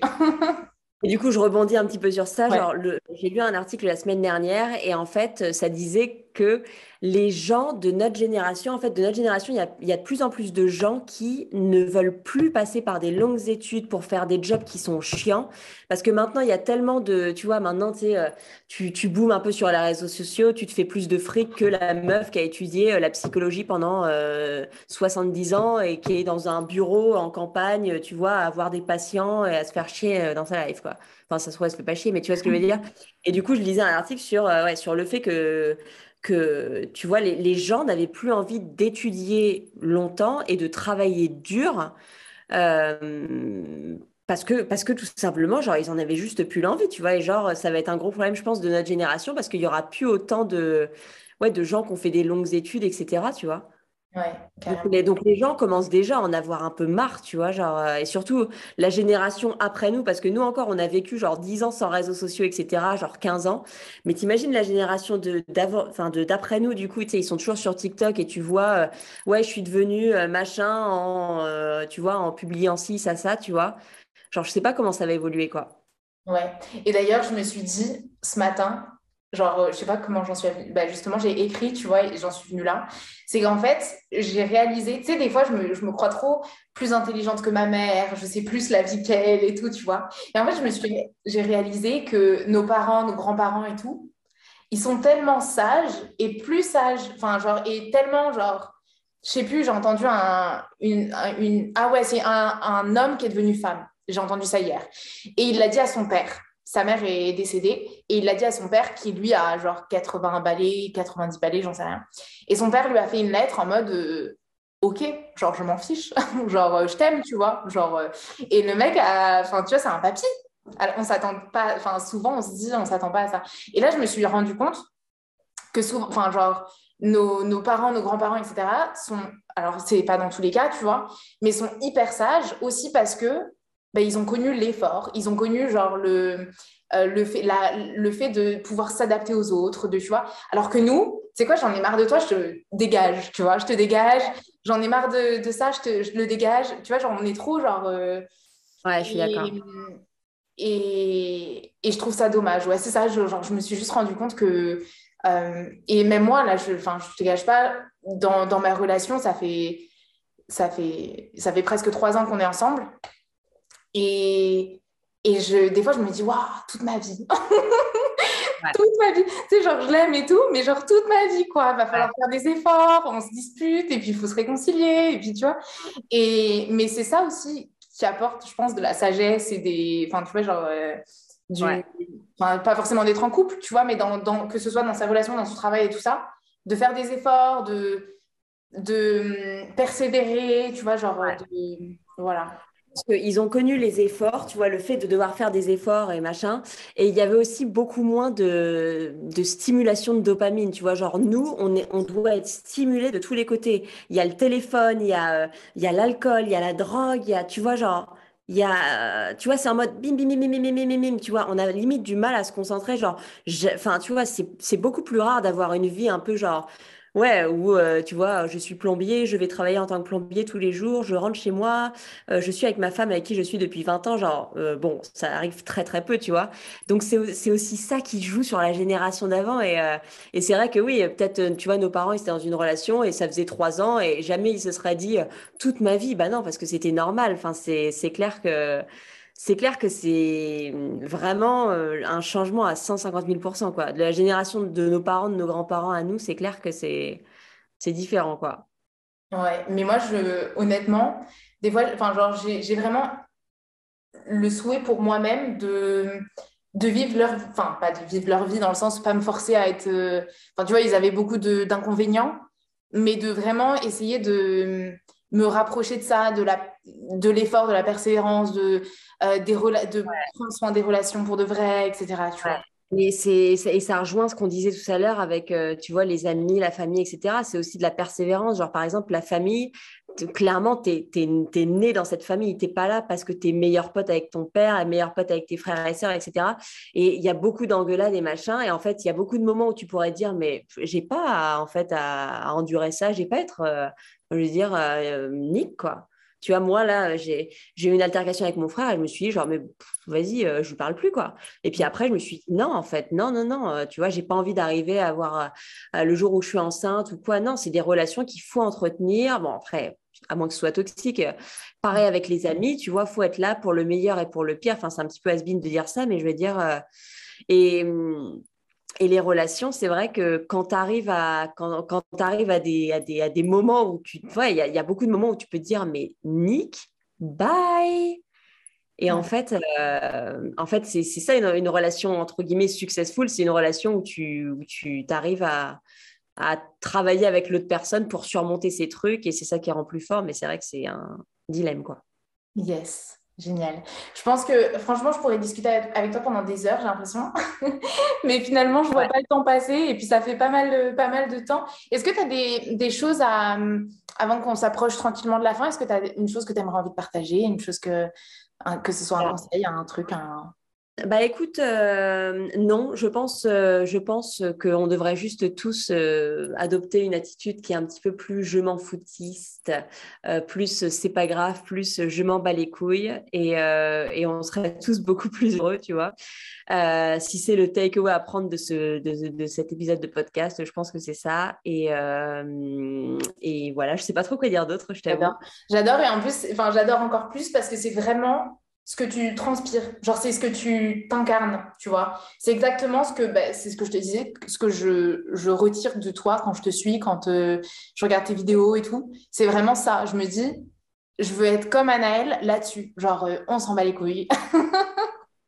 Et du coup, je rebondis un petit peu sur ça. Genre, j'ai lu un article la semaine dernière et en fait, ça disait que les gens de notre génération, en fait, de notre génération, il y a, de plus en plus de gens qui ne veulent plus passer par des longues études pour faire des jobs qui sont chiants. Parce que maintenant, il y a tellement de, tu vois, maintenant, tu euh, tu, tu boomes un peu sur les réseaux sociaux, tu te fais plus de fric que la meuf qui a étudié euh, la psychologie pendant 70 euh, ans et qui est dans un bureau en campagne, tu vois, à avoir des patients et à se faire chier dans sa life, quoi. Enfin, ça se trouve, elle se fait pas chier, mais tu vois ce que je veux dire? Et du coup, je lisais un article sur, ouais, sur le fait que que, tu vois, les, gens n'avaient plus envie d'étudier longtemps et de travailler dur. Euh, parce que, tout simplement, genre, ils en avaient juste plus l'envie, tu vois. Et genre, ça va être un gros problème, je pense, de notre génération parce qu'il y aura plus autant de gens qui ont fait des longues études, etc., tu vois.
Ouais,
donc, les, gens commencent déjà à en avoir un peu marre, tu vois, genre, euh, et surtout la génération après nous, parce que nous encore, on a vécu genre 10 ans sans réseaux sociaux, etc., genre 15 ans. Mais t'imagines la génération de, d'après nous, du coup, ils sont toujours sur TikTok et tu vois, euh, ouais, je suis devenue euh, machin en, tu vois, en publiant ci, ça, ça, tu vois. Genre, je sais pas comment ça va évoluer, quoi.
Ouais. Et d'ailleurs, je me suis dit ce matin, genre, euh, je sais pas comment j'en suis bah, justement, j'ai écrit, tu vois, et j'en suis venue là. C'est qu'en fait, j'ai réalisé, tu sais, des fois, je me, je me, crois trop plus intelligente que ma mère, je sais plus la vie qu'elle et tout, tu vois. Et en fait, je me suis, j'ai réalisé que nos parents, nos grands-parents et tout, ils sont tellement sages et plus sages, enfin, genre, et tellement, genre, je sais plus, j'ai entendu un, une, une, ah ouais, c'est un, un homme qui est devenu femme. J'ai entendu ça hier. Et il l'a dit à son père. Sa mère est décédée et il l'a dit à son père qui lui a genre 80 balais, 90 balais, j'en sais rien. Et son père lui a fait une lettre en mode euh, ok, genre je m'en fiche, genre euh, je t'aime, tu vois, genre euh, et le mec enfin tu vois, c'est un papy. Alors, on s'attend pas, enfin souvent on se dit on s'attend pas à ça. Et là je me suis rendu compte que souvent, enfin genre nos, nos, parents, nos grands-parents, etc. sont, alors c'est pas dans tous les cas, tu vois, mais sont hyper sages aussi parce que ben, ils ont connu l'effort, ils ont connu genre le, euh, le, fait, la, le fait de pouvoir s'adapter aux autres, de, tu vois. Alors que nous, c'est quoi, j'en ai marre de toi, je te dégage, tu vois, je te dégage, j'en ai marre de, de ça, je, te, je le dégage, tu vois, genre on est trop genre... Euh,
ouais, je suis d'accord.
Et, et, je trouve ça dommage, ouais, c'est ça, je, genre, je me suis juste rendu compte que... Euh, et même moi, là, je ne je te gâche pas, dans, dans ma relation, ça fait, ça, fait, ça fait presque trois ans qu'on est ensemble. Et, et je, des fois, je me dis, waouh, toute ma vie. toute ma vie. Tu sais, genre, je l'aime et tout, mais genre, toute ma vie, quoi. Va falloir faire des efforts, on se dispute, et puis il faut se réconcilier, et puis tu vois. Et, mais c'est ça aussi qui apporte, je pense, de la sagesse et des. Enfin, tu vois, genre. Euh, du... enfin, pas forcément d'être en couple, tu vois, mais dans, dans, que ce soit dans sa relation, dans son travail et tout ça, de faire des efforts, de, de hum, persévérer, tu vois, genre, de, voilà.
Parce qu'ils ont connu les efforts, tu vois, le fait de devoir faire des efforts et machin. Et il y avait aussi beaucoup moins de, de stimulation de dopamine, tu vois. Genre, nous, on, est, on doit être stimulé de tous les côtés. Il y a le téléphone, il y a, il y a l'alcool, il y a la drogue, il y a, tu vois, genre, il y a, tu vois, c'est en mode bim, bim, bim, bim, bim, bim, bim, bim, tu vois, on a limite du mal à se concentrer. Genre, enfin, tu vois, c'est beaucoup plus rare d'avoir une vie un peu genre Ouais, ou euh, tu vois, je suis plombier, je vais travailler en tant que plombier tous les jours, je rentre chez moi, euh, je suis avec ma femme avec qui je suis depuis 20 ans, genre, euh, bon, ça arrive très très peu, tu vois. Donc c'est aussi ça qui joue sur la génération d'avant. Et, et c'est vrai que oui, peut-être, tu vois, nos parents, ils étaient dans une relation et ça faisait trois ans et jamais ils se seraient dit toute ma vie, bah non, parce que c'était normal. Enfin, c'est clair que c'est clair que c'est mmh, vraiment un changement à 150 000 quoi. De la génération de nos parents, de nos grands-parents à nous, c'est clair que c'est différent, quoi.
Ouais, mais moi, je, honnêtement, des fois, j'ai vraiment le souhait pour moi-même de, de vivre leur, enfin, pas de vivre leur vie dans le sens, pas me forcer à être, enfin, tu vois, ils avaient beaucoup d'inconvénients, mais de vraiment essayer de me rapprocher de ça, de la de l'effort, de la persévérance, de, euh, des de prendre soin des relations pour de vrai, etc. Tu vois.
Et, c'est, et ça rejoint ce qu'on disait tout à l'heure avec, euh, tu vois, les amis, la famille, etc. C'est aussi de la persévérance. Genre, par exemple, la famille, clairement, tu es, né dans cette famille. Tu pas là parce que tu es meilleur pote avec ton père, meilleur pote avec tes frères et sœurs, etc. Et il y a beaucoup d'engueulades et machin. Et en fait, il y a beaucoup de moments où tu pourrais dire, mais j'ai pas à, en fait à, endurer ça. J'ai pas à être, euh, je veux dire, Nick, quoi. Tu vois, moi, là, j'ai eu une altercation avec mon frère et je me suis dit, genre, mais vas-y, euh, je ne parle plus, quoi. Et puis après, je me suis dit, non, en fait, non, non, non, euh, tu vois, j'ai pas envie d'arriver à avoir euh, le jour où je suis enceinte ou quoi. Non, c'est des relations qu'il faut entretenir. Bon, après, à moins que ce soit toxique. Pareil avec les amis, tu vois, faut être là pour le meilleur et pour le pire. Enfin, c'est un petit peu has de dire ça, mais je veux dire. et, hum, et les relations, c'est vrai que quand tu arrives à, quand, quand arrives à, des, à, des, à des moments où tu vois, il y, y, a beaucoup de moments où tu peux te dire, mais Nick, bye. Et en fait, euh, en fait c'est ça une, une, relation entre guillemets successful, c'est une relation où tu, où tu arrives à, à travailler avec l'autre personne pour surmonter ces trucs et c'est ça qui rend plus fort. Mais c'est vrai que c'est un dilemme, quoi.
Yes. Génial. Je pense que franchement, je pourrais discuter avec toi pendant des heures, j'ai l'impression. Mais finalement, je vois pas le temps passer et puis ça fait pas mal, pas mal de temps. Est-ce que tu as des, des, choses à, avant qu'on s'approche tranquillement de la fin, est-ce que tu as une chose que tu aimerais envie de partager, une chose que, que ce soit un conseil, un truc, un,
bah écoute, euh, non, je pense, euh, je pense qu'on devrait juste tous euh, adopter une attitude qui est un petit peu plus je m'en foutiste, plus c'est pas grave, plus je m'en bats les couilles et, on serait tous beaucoup plus heureux, tu vois. si c'est le takeaway à prendre de, ce, de, de, cet épisode de podcast, je pense que c'est ça. Et, et voilà, je sais pas trop quoi dire d'autre, je t'avoue.
J'adore et en plus, enfin j'adore encore plus parce que c'est vraiment ce que tu transpires. Genre, c'est ce que tu t'incarnes, tu vois. C'est exactement ce que, bah, c'est ce que je te disais, ce que je, je, retire de toi quand je te suis, quand euh, je regarde tes vidéos et tout. C'est vraiment ça. Je me dis, je veux être comme Anaël là-dessus. Genre, euh, on s'en bat les couilles.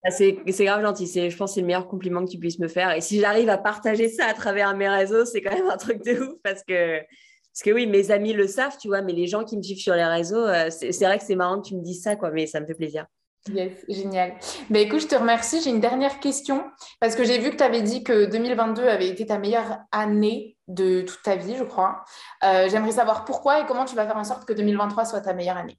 Ah, c'est grave gentil. Je pense que c'est le meilleur compliment que tu puisses me faire. Et si j'arrive à partager ça à travers mes réseaux, c'est quand même un truc de ouf parce que, parce que oui, mes amis le savent, tu vois, mais les gens qui me suivent sur les réseaux, euh, c'est vrai que c'est marrant que tu me dises ça, quoi, mais ça me fait plaisir.
Yes, génial. Ben, écoute, je te remercie. J'ai une dernière question parce que j'ai vu que tu avais dit que 2022 avait été ta meilleure année de toute ta vie, je crois. Euh, j'aimerais savoir pourquoi et comment tu vas faire en sorte que 2023 soit ta meilleure année?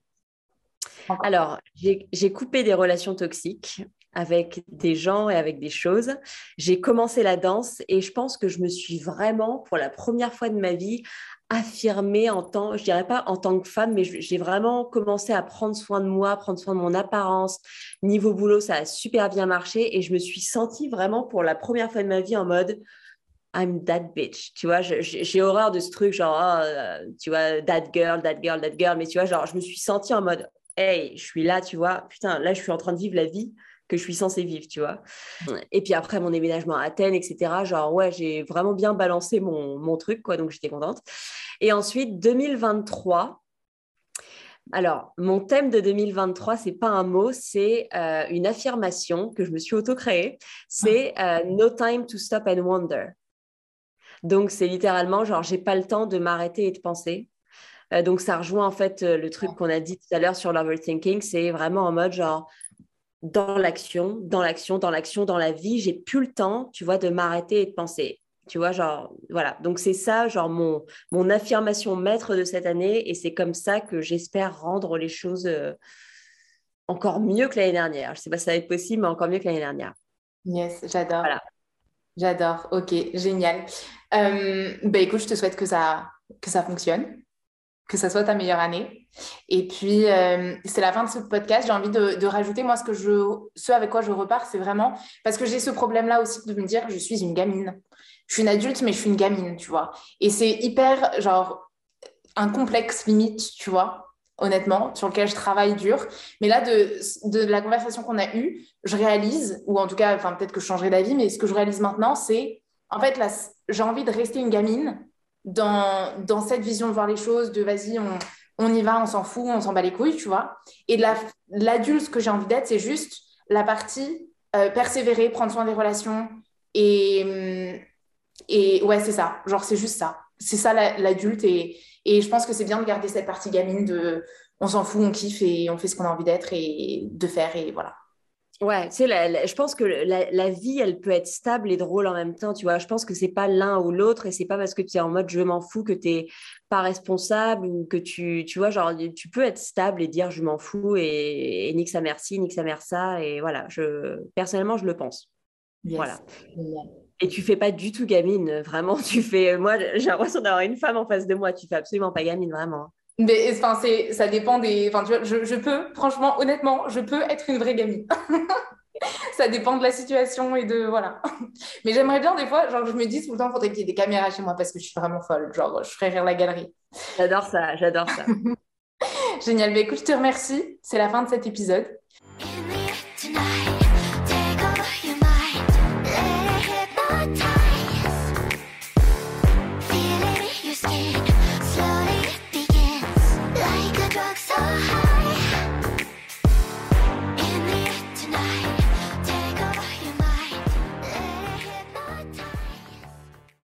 Alors, j'ai coupé des relations toxiques avec des gens et avec des choses. J'ai commencé la danse et je pense que je me suis vraiment, pour la première fois de ma vie, affirmée en tant, je dirais pas en tant que femme, mais j'ai vraiment commencé à prendre soin de moi, prendre soin de mon apparence. Niveau boulot, ça a super bien marché et je me suis sentie vraiment pour la première fois de ma vie en mode I'm that bitch. Tu vois, j'ai horreur de ce truc, genre, oh, tu vois, that girl, that girl, that girl. Mais tu vois, genre, je me suis sentie en mode, hey, je suis là, tu vois, putain, là, je suis en train de vivre la vie que je suis censée vivre, tu vois. Et puis après, mon déménagement à Athènes, etc., genre, ouais, j'ai vraiment bien balancé mon, mon truc, quoi, donc j'étais contente. Et ensuite, 2023, alors, mon thème de 2023, c'est pas un mot, c'est euh, une affirmation que je me suis auto-créée. C'est euh, No time to stop and wonder. Donc, c'est littéralement genre, j'ai pas le temps de m'arrêter et de penser. Euh, donc, ça rejoint en fait le truc qu'on a dit tout à l'heure sur l'overthinking. C'est vraiment en mode genre, dans l'action, dans l'action, dans l'action, dans la vie, j'ai plus le temps, tu vois, de m'arrêter et de penser. Tu vois, genre, voilà. Donc, c'est ça, genre, mon, mon affirmation maître de cette année. Et c'est comme ça que j'espère rendre les choses euh, encore mieux que l'année dernière. Je ne sais pas si ça va être possible, mais encore mieux que l'année dernière.
Yes, j'adore. Voilà. J'adore. Ok, génial. Euh, bah, écoute, je te souhaite que ça, que ça fonctionne que ça soit ta meilleure année. Et puis, euh, c'est la fin de ce podcast. J'ai envie de, rajouter, moi, ce, que je, ce avec quoi je repars, c'est vraiment parce que j'ai ce problème-là aussi de me dire je suis une gamine. Je suis une adulte, mais je suis une gamine, tu vois. Et c'est hyper, genre, un complexe limite, tu vois, honnêtement, sur lequel je travaille dur. Mais là, de, de la conversation qu'on a eue, je réalise, ou en tout cas, enfin, peut-être que je changerai d'avis, mais ce que je réalise maintenant, c'est, en fait, là, j'ai envie de rester une gamine dans, dans cette vision de voir les choses, de vas-y, on, on y va, on s'en fout, on s'en bat les couilles, tu vois. Et l'adulte que j'ai envie d'être, c'est juste la partie euh, persévérer, prendre soin des relations. Et, et ouais, c'est ça. Genre, c'est juste ça. C'est ça l'adulte. et, et je pense que c'est bien de garder cette partie gamine de on s'en fout, on kiffe et on fait ce qu'on a envie d'être et de faire. Et voilà.
Ouais, tu sais, je pense que la, vie, elle peut être stable et drôle en même temps, tu vois. Je pense que c'est pas l'un ou l'autre et c'est pas parce que tu es en mode je m'en fous que tu n'es pas responsable ou que tu, tu vois, genre, tu peux être stable et dire je m'en fous et, et nique sa merci, nique sa mère ça. Et voilà, je, personnellement, je le pense. Voilà. Et tu fais pas du tout gamine, vraiment. Tu fais, moi, j'ai l'impression d'avoir une femme en face de moi. Tu fais absolument pas gamine, vraiment.
Mais enfin, c'est, ça dépend des. Enfin, tu vois, je, je, peux, franchement, honnêtement, je peux être une vraie gamine. ça dépend de la situation et de voilà. Mais j'aimerais bien des fois, genre, je me dis tout le temps, faudrait qu'il y ait des caméras chez moi parce que je suis vraiment folle. Genre, je ferais rire la galerie.
J'adore ça, j'adore ça.
Génial. Mais écoute, je te remercie. C'est la fin de cet épisode.